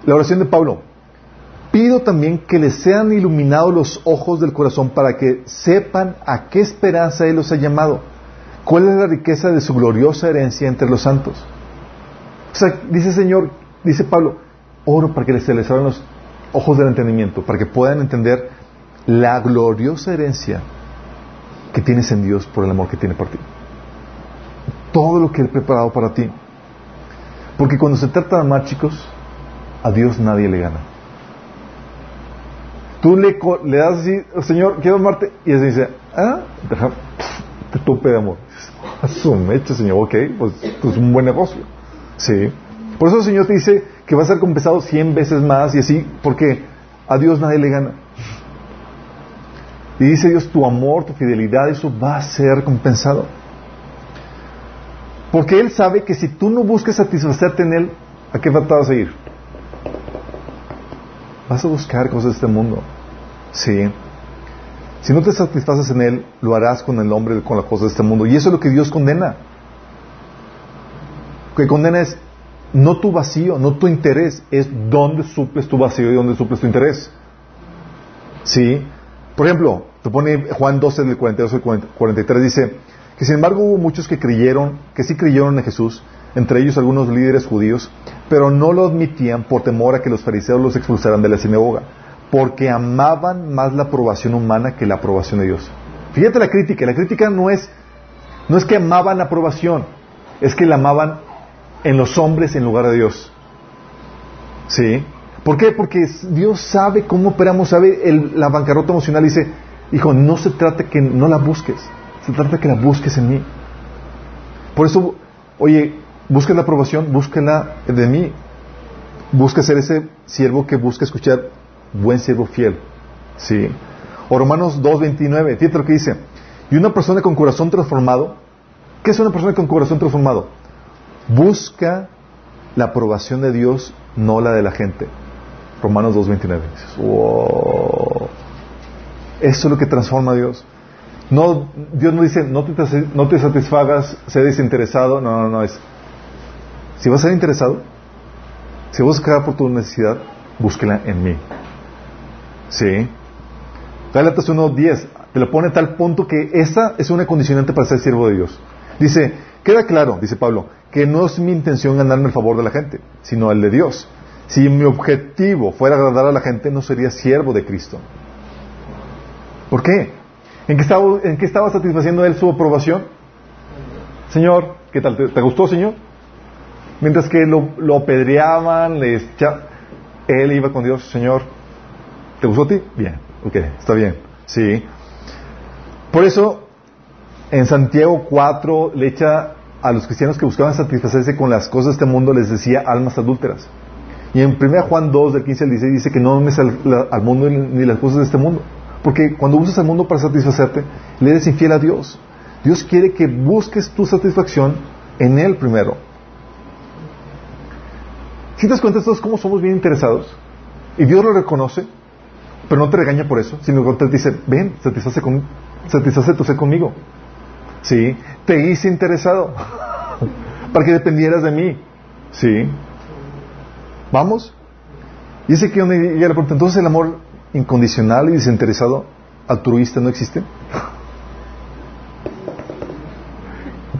la oración de Pablo, pido también que les sean iluminados los ojos del corazón para que sepan a qué esperanza Él los ha llamado, cuál es la riqueza de su gloriosa herencia entre los santos. O sea, dice Señor, dice Pablo, oro para que se les abran los ojos del entendimiento, para que puedan entender la gloriosa herencia que tienes en Dios por el amor que tiene por ti. Todo lo que Él ha preparado para ti. Porque cuando se trata de amar, chicos, a Dios nadie le gana. Tú le, le das así, Señor, quiero amarte, y Él dice, ah, deja, te tope de amor. Asume, Señor, ok, pues, es un buen negocio. Sí. Por eso el Señor te dice que va a ser compensado cien veces más y así, porque a Dios nadie le gana. Y dice Dios, tu amor, tu fidelidad, eso va a ser compensado. Porque Él sabe que si tú no buscas satisfacerte en Él, ¿a qué vas a seguir? Vas a buscar cosas de este mundo. Sí. Si no te satisfaces en Él, lo harás con el hombre, con las cosas de este mundo. Y eso es lo que Dios condena. Lo que condena es no tu vacío, no tu interés, es dónde suples tu vacío y dónde suples tu interés. Sí. Por ejemplo, te pone Juan 12 del 42 al 43 dice que sin embargo hubo muchos que creyeron, que sí creyeron en Jesús, entre ellos algunos líderes judíos, pero no lo admitían por temor a que los fariseos los expulsaran de la sinagoga, porque amaban más la aprobación humana que la aprobación de Dios. Fíjate la crítica, la crítica no es no es que amaban la aprobación, es que la amaban en los hombres en lugar de Dios. ¿Sí? ¿Por qué? Porque Dios sabe cómo operamos, sabe la bancarrota emocional. Dice, hijo, no se trata que no la busques, se trata que la busques en mí. Por eso, oye, busca la aprobación, búsquela de mí. Busca ser ese siervo que busca escuchar, buen siervo fiel. ¿Sí? Romanos 2.29, fíjate lo que dice. Y una persona con corazón transformado, ¿qué es una persona con corazón transformado? Busca la aprobación de Dios, no la de la gente. Romanos 2.29. Wow. Eso es lo que transforma a Dios. No, Dios no dice, no te, satisfagas, sé desinteresado. No, no, no. Es, si vas a ser interesado, si vas a buscar por tu necesidad, búsquela en mí. ¿Sí? Gálatas 1.10 te lo pone a tal punto que esa es una condicionante para ser siervo de Dios. Dice, queda claro, dice Pablo, que no es mi intención ganarme el favor de la gente, sino el de Dios. Si mi objetivo fuera agradar a la gente, no sería siervo de Cristo. ¿Por qué? ¿En qué estaba, en qué estaba satisfaciendo él su aprobación? Señor, ¿qué tal? ¿Te, gustó, Señor? Mientras que lo, apedreaban, le él iba con Dios, Señor, ¿te gustó a ti? Bien, ok, está bien, sí. Por eso, en Santiago 4 le echa a los cristianos que buscaban satisfacerse con las cosas de este mundo les decía almas adúlteras. Y en 1 Juan 2, del 15 al 16, dice que no ames al, mundo ni las cosas de este mundo. Porque cuando usas al mundo para satisfacerte, le eres infiel a Dios. Dios quiere que busques tu satisfacción en Él primero. Si te das cuenta, todos cómo somos bien interesados, y Dios lo reconoce, pero no te regaña por eso, sino que te dice, ven, satisface, satisface tu ser conmigo. ¿Sí? Te hice interesado para que dependieras de mí. ¿Sí? ¿Vamos? Y ese que donde la pregunta, entonces el amor incondicional y desinteresado altruista no existe.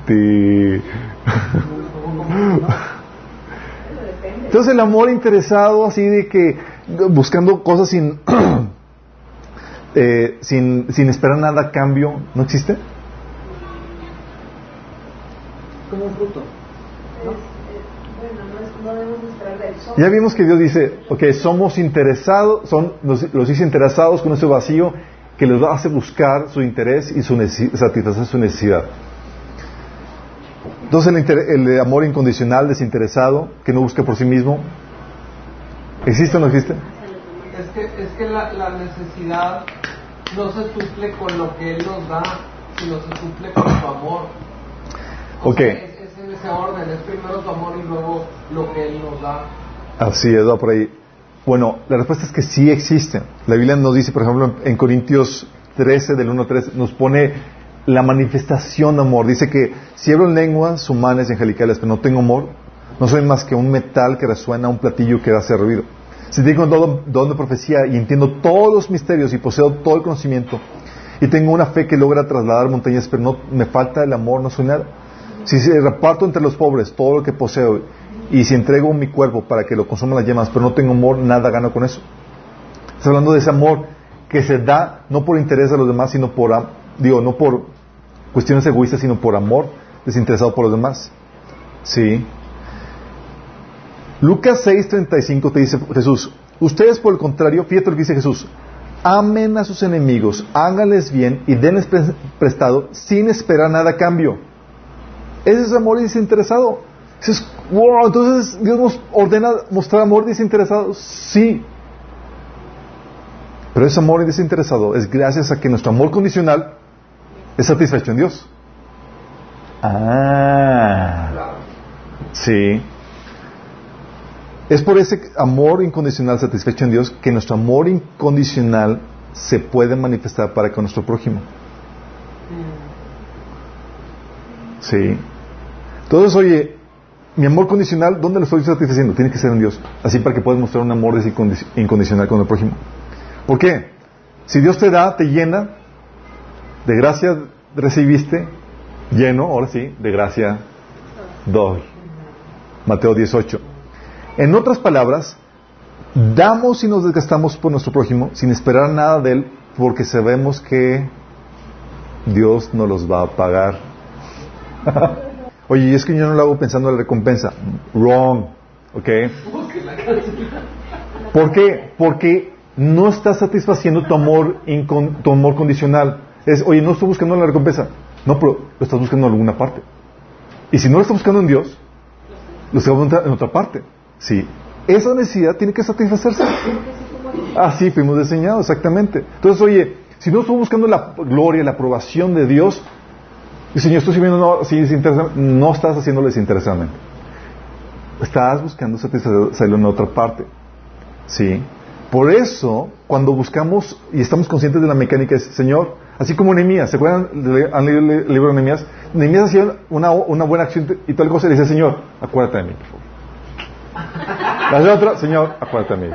Entonces el amor interesado así de que buscando cosas sin eh, sin, sin esperar nada a cambio, ¿no existe? Como un fruto. Ya vimos que Dios dice, ok, somos interesados, son los, los dice interesados con ese vacío que les hace buscar su interés y su satisfacer su necesidad. Entonces el, el, amor incondicional, desinteresado, que no busca por sí mismo, ¿existe o no existe? Es que, es que la, la necesidad no se suple con lo que Él nos da, sino se suple con su amor. O ok. Sea, es, es, en ese orden, es primero su amor y luego lo que Él nos da. Así es, va por ahí. Bueno, la respuesta es que sí existe. La Biblia nos dice, por ejemplo, en Corintios 13, del 1 al 3, nos pone la manifestación de amor. Dice que si hablo en lenguas humanas y angelicales, pero no tengo amor, no soy más que un metal que resuena, un platillo que hace ruido. Si tengo don de profecía y entiendo todos los misterios y poseo todo el conocimiento, y tengo una fe que logra trasladar montañas, pero no me falta el amor, no soy nada. Si reparto entre los pobres todo lo que poseo y si entrego mi cuerpo para que lo consuman las llamas, pero no tengo amor, nada gano con eso. Está hablando de ese amor que se da no por interés a los demás, sino por, digo, no por cuestiones egoístas, sino por amor desinteresado por los demás. Sí. Lucas 6:35 te dice Jesús, ustedes por el contrario, fíjate lo que dice Jesús, amen a sus enemigos, háganles bien y denles prestado sin esperar nada a cambio. Ese es amor desinteresado. Dices, wow, entonces Dios nos ordena mostrar amor desinteresado. Sí. Pero ese amor desinteresado es gracias a que nuestro amor condicional es satisfecho en Dios. Ah. Sí. Es por ese amor incondicional satisfecho en Dios que nuestro amor incondicional se puede manifestar para con nuestro prójimo. Sí. Entonces, oye, mi amor condicional, ¿dónde lo estoy satisfaciendo? Tiene que ser en Dios. Así para que puedas mostrar un amor incondicional con el prójimo. ¿Por qué? Si Dios te da, te llena, de gracia recibiste, lleno, ahora sí, de gracia doy. Mateo 18. En otras palabras, damos y nos desgastamos por nuestro prójimo sin esperar nada de él porque sabemos que Dios nos los va a pagar. Oye, es que yo no lo hago pensando en la recompensa. Wrong. ¿Ok? ¿Por qué? Porque no estás satisfaciendo tu amor, tu amor condicional. Es, oye, no estoy buscando la recompensa. No, pero lo estás buscando en alguna parte. Y si no lo estás buscando en Dios, lo estás buscando en otra parte. Sí. Esa necesidad tiene que satisfacerse. Así fuimos diseñados, exactamente. Entonces, oye, si no estoy buscando la gloria, la aprobación de Dios, y Señor, estoy sirviendo no, no estás haciéndolo desinteresadamente. Estás buscando satisfacerlo en otra parte. ¿Sí? Por eso, cuando buscamos y estamos conscientes de la mecánica, es, Señor, así como Nehemías, ¿se acuerdan? ¿Han leído el libro de Nehemías? Nehemías hacía una, buena acción y tal cosa y le dice, Señor, acuérdate de mí, por favor. La otra, Señor, acuérdate de mí.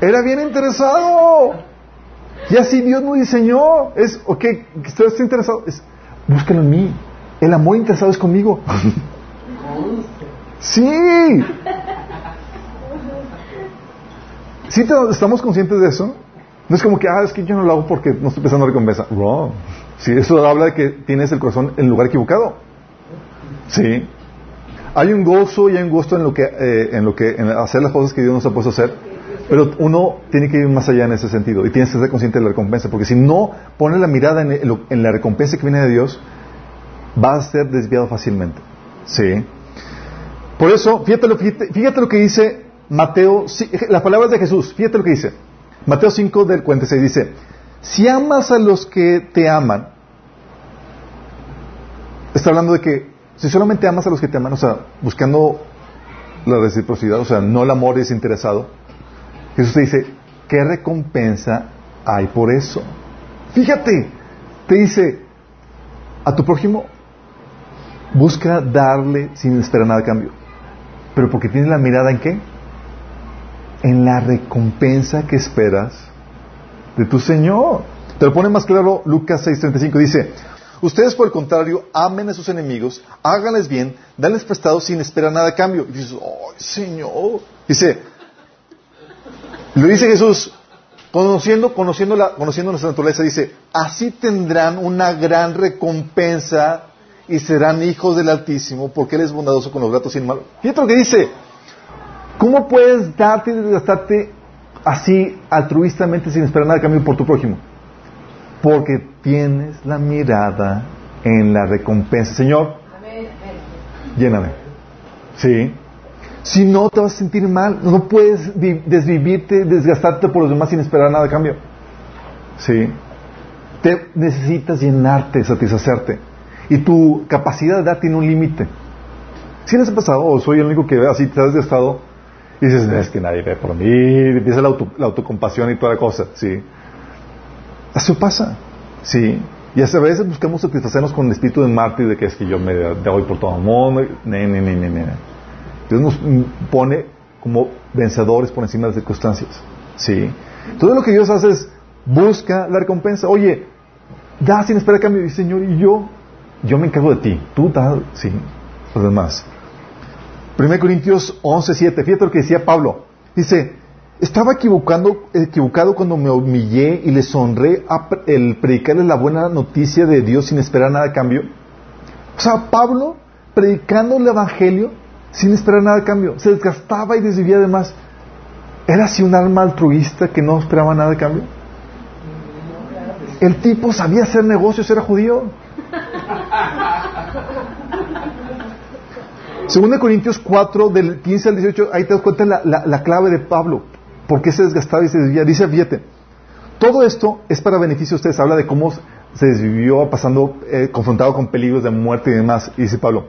Era bien interesado. Y así Dios nos diseñó. Es, ok, estás interesado, es, búscalo en mí. El amor interesado es conmigo. sí. ¿Sí estamos conscientes de eso? No es como que, ah, es que yo no lo hago porque no estoy pensando en recompensa. Wrong. Sí, eso habla de que tienes el corazón en el lugar equivocado. Sí. Hay un gozo y hay un gusto en lo que, eh, en lo que, en hacer las cosas que Dios nos ha puesto a hacer. Pero uno tiene que ir más allá en ese sentido y tienes que ser consciente de la recompensa, porque si no pones la mirada en, en la recompensa que viene de Dios, va a ser desviado fácilmente. Sí. Por eso, fíjate lo, fíjate, lo que dice Mateo, las palabras de Jesús, fíjate lo que dice. Mateo 5 del 46 dice, si amas a los que te aman, está hablando de que si solamente amas a los que te aman, o sea, buscando la reciprocidad, o sea, no el amor desinteresado, Jesús te dice, ¿qué recompensa hay por eso? Fíjate, te dice, a tu prójimo, busca darle sin esperar nada cambio. Pero porque tienes la mirada en qué? En la recompensa que esperas de tu Señor. Te lo pone más claro Lucas 6:35. Dice, ustedes por el contrario, amen a sus enemigos, háganles bien, danles prestado sin esperar nada a cambio. Y dices, ¡ay, Señor! Dice, lo dice Jesús, conociendo, conociendo, la, conociendo nuestra naturaleza, dice, así tendrán una gran recompensa y serán hijos del Altísimo, porque Él es bondadoso con los gatos y el malo. Fíjate lo que dice. ¿Cómo puedes darte y desgastarte así altruistamente sin esperar nada de cambio por tu prójimo? Porque tienes la mirada en la recompensa. Señor, lléname. Sí. Si no, te vas a sentir mal. No puedes desvivirte, desgastarte por los demás sin esperar nada de cambio. Sí. Te necesitas llenarte, satisfacerte. Y tu capacidad de dar tiene un límite. Si les ha pasado, o soy el único que ve así, te has estado y dices, es que nadie ve por mí, empieza la, autocompasión y toda la cosa, ¿sí? Eso pasa, ¿sí? Y a veces buscamos satisfacernos con el espíritu de mártir de que es que yo me doy por todo ne, ne, Dios nos pone como vencedores por encima de las circunstancias. ¿Sí? Todo lo que Dios hace es busca la recompensa. Oye, da sin esperar cambio. Y Señor, y yo, yo me encargo de ti. Tú da, sí, los demás. 1 Corintios 11, 7. Fíjate lo que decía Pablo. Dice, estaba equivocando, equivocado cuando me humillé y les honré el predicarles la buena noticia de Dios sin esperar nada a cambio. O sea, Pablo predicando el Evangelio sin esperar nada a cambio. Se desgastaba y desvivía además. ¿Era así un alma altruista que no esperaba nada a cambio? El tipo sabía hacer negocios, era judío. Según Corintios 4, del 15 al 18, ahí te das cuenta la, la, clave de Pablo. ¿Por qué se desgastaba y se desvivía? Dice, fíjate, todo esto es para beneficio de ustedes. Habla de cómo se desvivió pasando, eh, confrontado con peligros de muerte y demás. Dice Pablo,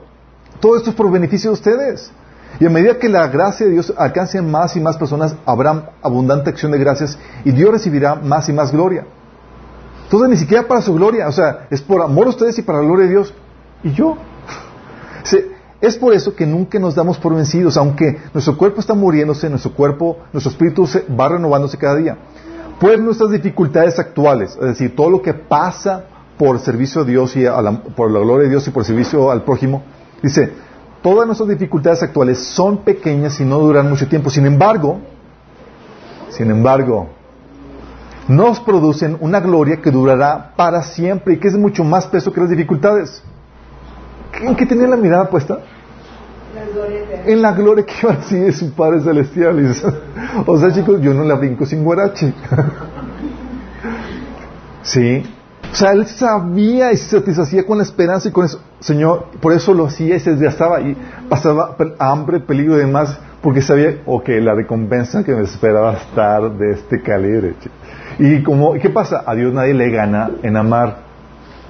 todo esto es por beneficio de ustedes. Y a medida que la gracia de Dios alcance más y más personas, habrá abundante acción de gracias y Dios recibirá más y más gloria. Entonces ni siquiera para su gloria, o sea, es por amor a ustedes y para la gloria de Dios. Y yo. Es por eso que nunca nos damos por vencidos, aunque nuestro cuerpo está muriéndose, nuestro cuerpo, nuestro espíritu se va renovándose cada día. Pues nuestras dificultades actuales, es decir, todo lo que pasa por servicio a Dios y por la gloria de Dios y por servicio al prójimo, dice, todas nuestras dificultades actuales son pequeñas y no duran mucho tiempo. Sin embargo, sin embargo, nos producen una gloria que durará para siempre y que es mucho más peso que las dificultades. ¿En qué tenía la mirada puesta? en la gloria que iba así de su Padre Celestial. o sea, chicos, yo no la brinco sin guarache. sí. O sea, él sabía y se satisfacía con la esperanza y con eso. Señor, por eso lo hacía y se desgastaba y pasaba hambre, peligro y demás, porque sabía, ok, la recompensa que me esperaba estar de este calibre. Y como, ¿qué pasa? A Dios nadie le gana en amar.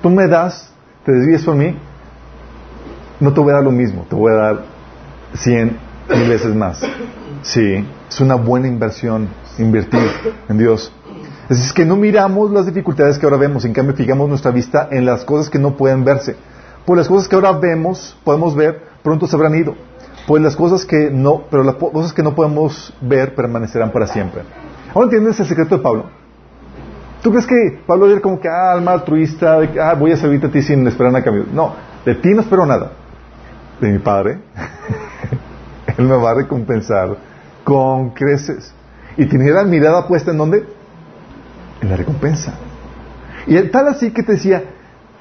Tú me das, te desvíes por mí, no te voy a dar lo mismo, te voy a dar cien mil veces más. Sí, es una buena inversión invertir en Dios. Es que no miramos las dificultades que ahora vemos, en cambio fijamos nuestra vista en las cosas que no pueden verse. Pues las cosas que ahora vemos, podemos ver, pronto se habrán ido. Pues las cosas que no, pero las cosas que no podemos ver permanecerán para siempre. ¿Ahora entiendes el secreto de Pablo? ¿Tú crees que Pablo era como que, ah, alma altruista, ah, voy a servirte a ti sin esperar nada cambio? No, de ti no espero nada. De mi padre, Él me va a recompensar con creces. Y tenía la mirada puesta en dónde? En la recompensa. Y tal así que te decía,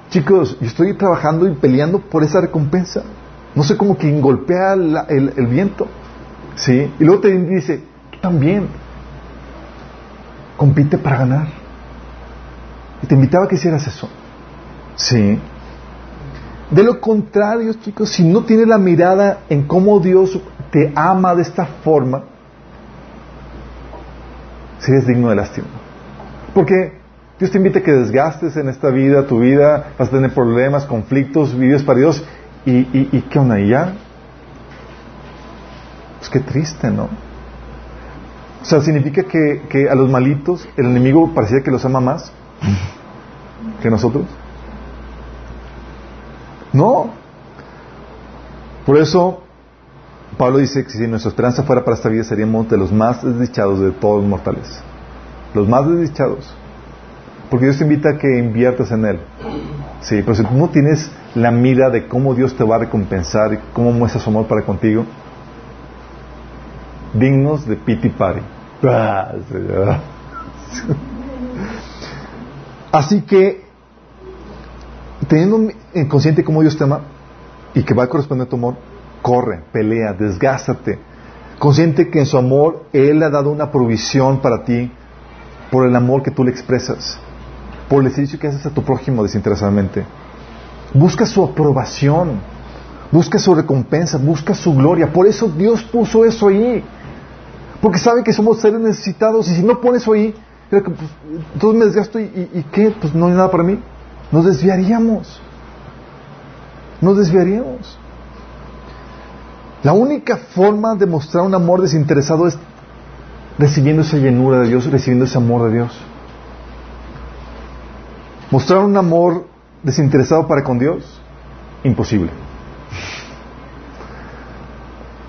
chicos, yo estoy trabajando y peleando por esa recompensa. No sé cómo quien golpea el, el, viento. ¿Sí? Y luego te dice, tú también. Compite para ganar. Y te invitaba a que hicieras eso. Sí. De lo contrario, chicos, si no tienes la mirada en cómo Dios te ama de esta forma, serías digno de lástima. Porque Dios te invita a que desgastes en esta vida, tu vida, vas a tener problemas, conflictos, vives para Dios. ¿Y, y, qué onda? ¿Y ya? Pues qué triste, ¿no? O sea, significa que, que a los malitos el enemigo parecía que los ama más que nosotros. No. Por eso, Pablo dice que si nuestra esperanza fuera para esta vida, seríamos de los más desdichados de todos los mortales. Los más desdichados. Porque Dios te invita a que inviertas en Él. Sí, pero si tú no tienes la mira de cómo Dios te va a recompensar y cómo muestra su amor para contigo, dignos de pity party. Ah, Así que, teniendo en consciente cómo Dios te ama y que va a corresponder a tu amor, corre, pelea, desgástate. Consciente que en su amor Él ha dado una provisión para ti por el amor que tú le expresas, por el servicio que haces a tu prójimo desinteresadamente. Busca su aprobación, busca su recompensa, busca su gloria. Por eso Dios puso eso ahí. Porque sabe que somos seres necesitados y si no pones eso ahí, pues, entonces me desgasto y, y, ¿qué? Pues no hay nada para mí. Nos desviaríamos. Nos desviaríamos. La única forma de mostrar un amor desinteresado es recibiendo esa llenura de Dios, recibiendo ese amor de Dios. Mostrar un amor desinteresado para con Dios, imposible.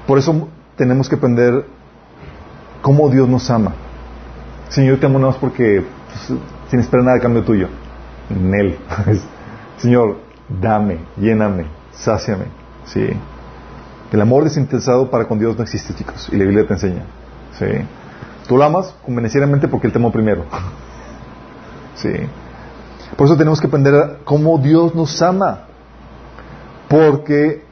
Por eso tenemos que aprender cómo Dios nos ama. Señor, te amo nada más porque pues, sin esperar nada a cambio tuyo. En Él. Señor, dame, lléname, sáciame. Sí. El amor desinteresado para con Dios no existe, chicos. Y la Biblia te enseña. Sí. Tú lo amas convenencieramente porque Él te amó primero. Sí. Por eso tenemos que aprender cómo Dios nos ama. Porque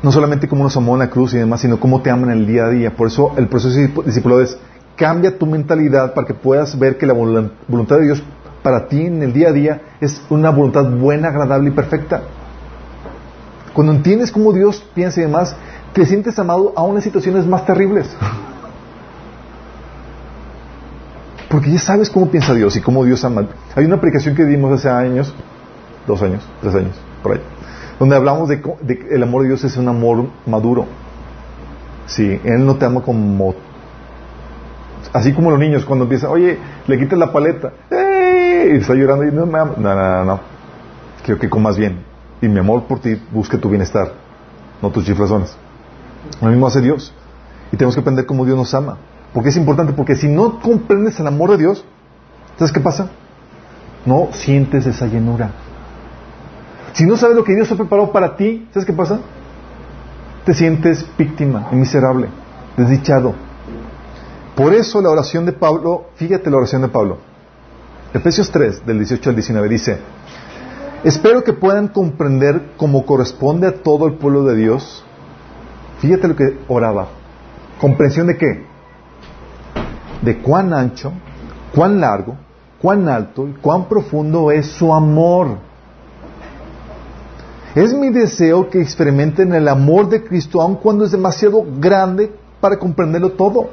no solamente cómo nos amó en la cruz y demás, sino cómo te ama en el día a día. Por eso el proceso discipulado es cambia tu mentalidad para que puedas ver que la voluntad de Dios para ti en el día a día es una voluntad buena, agradable y perfecta. Cuando entiendes cómo Dios piensa y demás, te sientes amado aún en situaciones más terribles. Porque ya sabes cómo piensa Dios y cómo Dios ama. Hay una aplicación que dimos hace años, dos años, tres años, por ahí, donde hablamos de, que el amor de Dios es un amor maduro. Sí, Él no te ama como Así como los niños cuando empiezan, oye, le quitas la paleta, ¡eh! Y está llorando y no, no, no, no, no, quiero que comas bien. Y mi amor por ti busque tu bienestar, no tus chiflazones. Lo mismo hace Dios. Y tenemos que aprender cómo Dios nos ama. Porque es importante, porque si no comprendes el amor de Dios, ¿sabes qué pasa? No sientes esa llenura. Si no sabes lo que Dios ha preparado para ti, ¿sabes qué pasa? Te sientes víctima miserable, desdichado. Por eso la oración de Pablo, fíjate la oración de Pablo. Efesios 3, del 18 al 19, dice, espero que puedan comprender como corresponde a todo el pueblo de Dios. Fíjate lo que oraba. ¿Comprensión de qué? De cuán ancho, cuán largo, cuán alto y cuán profundo es su amor. Es mi deseo que experimenten el amor de Cristo aun cuando es demasiado grande para comprenderlo todo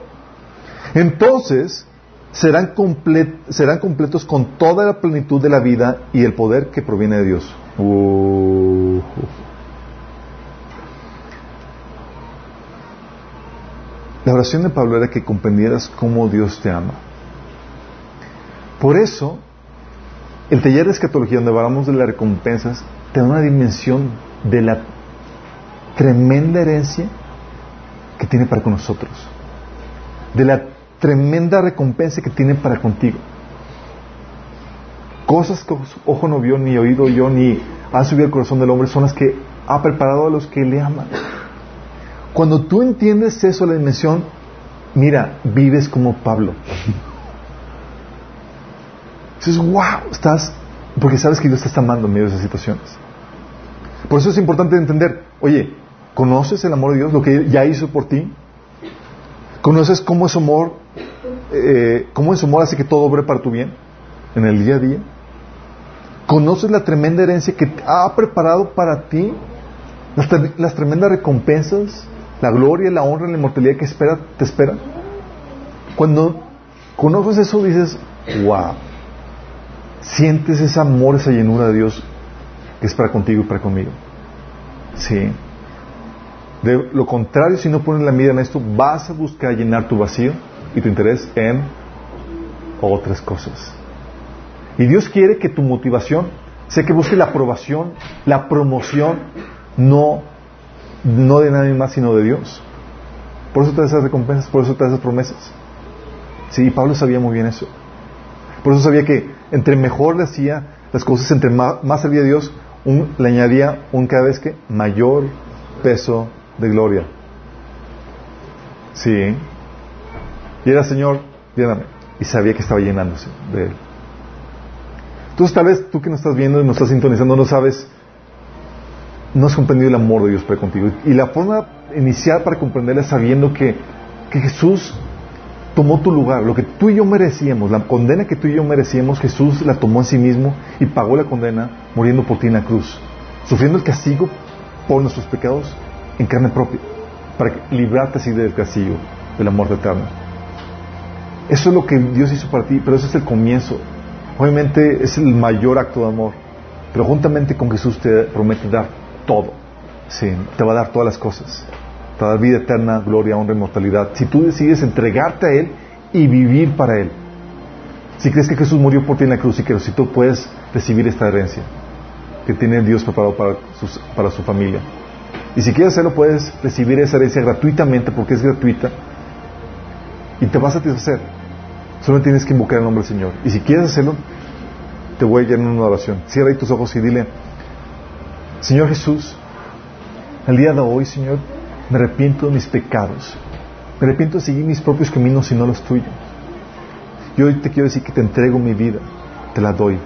entonces serán, completos con toda la plenitud de la vida y el poder que proviene de Dios. Uh. La oración de Pablo era que comprendieras cómo Dios te ama. Por eso, el taller de escatología, donde hablamos de las recompensas, te da una dimensión de la tremenda herencia que tiene para con nosotros. De la tremenda recompensa que tiene para contigo. Cosas que ojo no vio, ni oído yo, ni ha subido el corazón del hombre, son las que ha preparado a los que le aman. Cuando tú entiendes eso, la dimensión, mira, vives como Pablo. Dices, wow, estás, porque sabes que Dios te está amando en medio de esas situaciones. Por eso es importante entender, oye, ¿conoces el amor de Dios, lo que ya hizo por ti? ¿Conoces cómo es amor eh, cómo en su amor hace que todo obre para tu bien en el día a día. ¿Conoces la tremenda herencia que ha preparado para ti? Las, las tremendas recompensas, la gloria, la honra, la inmortalidad que espera, te espera. Cuando conoces eso dices, wow, sientes ese amor, esa llenura de Dios que es para contigo y para conmigo. Sí. De lo contrario, si no pones la mira en esto, vas a buscar llenar tu vacío y tu interés en otras cosas. Y Dios quiere que tu motivación sea que busque la aprobación, la promoción, no, no de nadie más, sino de Dios. Por eso te esas recompensas, por eso te esas promesas. Sí, Pablo sabía muy bien eso. Por eso sabía que entre mejor le hacía las cosas, entre más, más servía Dios, le añadía un cada vez que mayor peso de gloria. Sí. Y era Señor, lléname. Y sabía que estaba llenándose de Él. Entonces tal vez tú que nos estás viendo y nos estás sintonizando no sabes, no has comprendido el amor de Dios para contigo. Y la forma inicial para comprenderla es sabiendo que, que Jesús tomó tu lugar, lo que tú y yo merecíamos, la condena que tú y yo merecíamos, Jesús la tomó en sí mismo y pagó la condena muriendo por ti en la cruz, sufriendo el castigo por nuestros pecados en carne propia, para librarte así del castigo, de la muerte eterna. Eso es lo que Dios hizo para ti, pero eso es el comienzo. Obviamente es el mayor acto de amor, pero juntamente con Jesús te promete dar todo. Sí, te va a dar todas las cosas. Te va a dar vida eterna, gloria, honra, inmortalidad. Si tú decides entregarte a Él y vivir para Él. Si crees que Jesús murió por ti en la cruz y que tú puedes recibir esta herencia que tiene Dios preparado para, para su familia. Y si quieres hacerlo, puedes recibir esa herencia gratuitamente porque es gratuita y te va a satisfacer. Solo tienes que invocar el nombre del Señor. Y si quieres hacerlo, te voy a llenar una oración. Cierra ahí tus ojos y dile, Señor Jesús, el día de hoy, Señor, me arrepiento de mis pecados. Me arrepiento de seguir mis propios caminos y no los tuyos. Y hoy te quiero decir que te entrego mi vida, te la doy,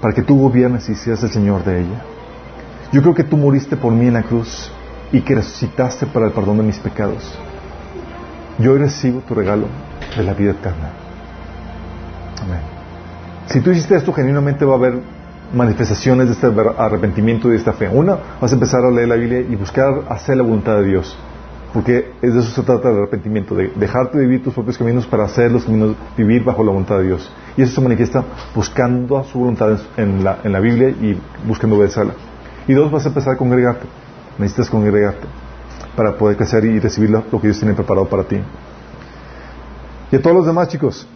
para que tú gobiernes y seas el Señor de ella. Yo creo que tú moriste por mí en la cruz y que resucitaste para el perdón de mis pecados. Yo hoy recibo tu regalo de la vida eterna. Si tú hiciste esto, genuinamente va a haber manifestaciones de este arrepentimiento y de esta fe. Una, vas a empezar a leer la Biblia y buscar hacer la voluntad de Dios. Porque es de eso se trata el arrepentimiento, de dejarte vivir tus propios caminos para hacer los caminos, vivir bajo la voluntad de Dios. Y eso se manifiesta buscando a su voluntad en la, en la Biblia y buscando obedecerla. Y dos, vas a empezar a congregarte. Necesitas congregarte para poder crecer y recibir lo que Dios tiene preparado para ti. Y a todos los demás, chicos,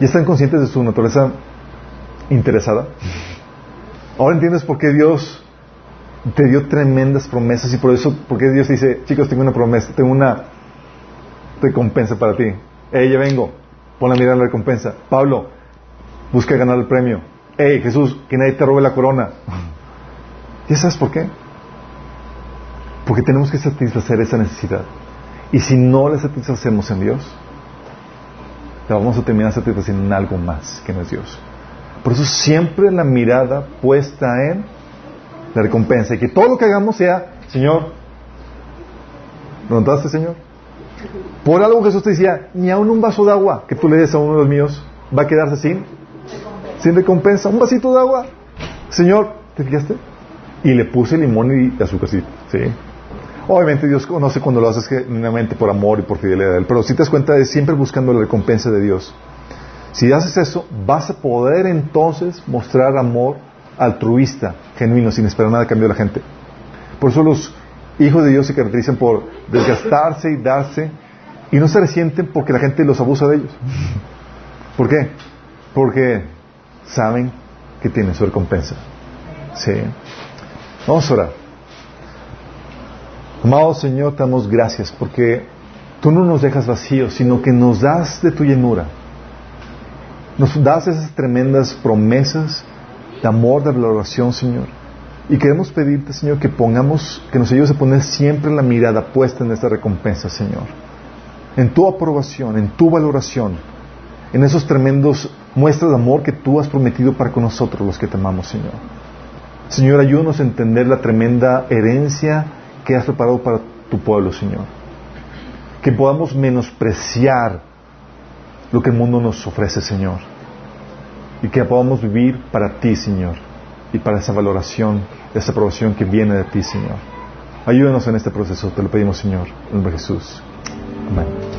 ¿Ya están conscientes de su naturaleza interesada? Ahora entiendes por qué Dios te dio tremendas promesas y por eso, porque Dios dice, chicos, tengo una promesa, tengo una recompensa para ti. Hey, ya vengo, pon la mirada en la recompensa. Pablo, busca ganar el premio. Hey, Jesús, que nadie te robe la corona. ¿Ya sabes por qué? Porque tenemos que satisfacer esa necesidad. Y si no la satisfacemos en Dios, la vamos a terminar satisfaciendo en algo más que no es Dios. Por eso siempre la mirada puesta en la recompensa y que todo lo que hagamos sea, Señor, ¿lo notaste, Señor? Por algo Jesús te decía, ni aún un vaso de agua que tú le des a uno de los míos va a quedarse sin, sin recompensa. Un vasito de agua. Señor, ¿te fijaste? Y le puse limón y azúcar, sí. ¿sí? Obviamente Dios conoce cuando lo haces genuinamente por amor y por fidelidad a Él, pero si te das cuenta de siempre buscando la recompensa de Dios. Si haces eso, vas a poder entonces mostrar amor altruista, genuino, sin esperar nada a cambio de la gente. Por eso los hijos de Dios se caracterizan por desgastarse y darse y no se resienten porque la gente los abusa de ellos. ¿Por qué? Porque saben que tienen su recompensa. Sí. Vamos a orar. Amado Señor, te damos gracias porque tú no nos dejas vacíos, sino que nos das de tu llenura. Nos das esas tremendas promesas de amor, de valoración, Señor. Y queremos pedirte, Señor, que pongamos, que nos ayudes a poner siempre la mirada puesta en esta recompensa, Señor. En tu aprobación, en tu valoración, en esos tremendos muestras de amor que tú has prometido para con nosotros, los que te amamos, Señor. Señor, ayúdanos a entender la tremenda herencia que has preparado para tu pueblo, Señor. Que podamos menospreciar lo que el mundo nos ofrece, Señor. y que podamos vivir para ti, Señor, y para esa valoración, esa aprobación que viene de ti, Señor. Ayúdanos en este proceso, te lo pedimos, Señor, en nombre de Jesús. Amén.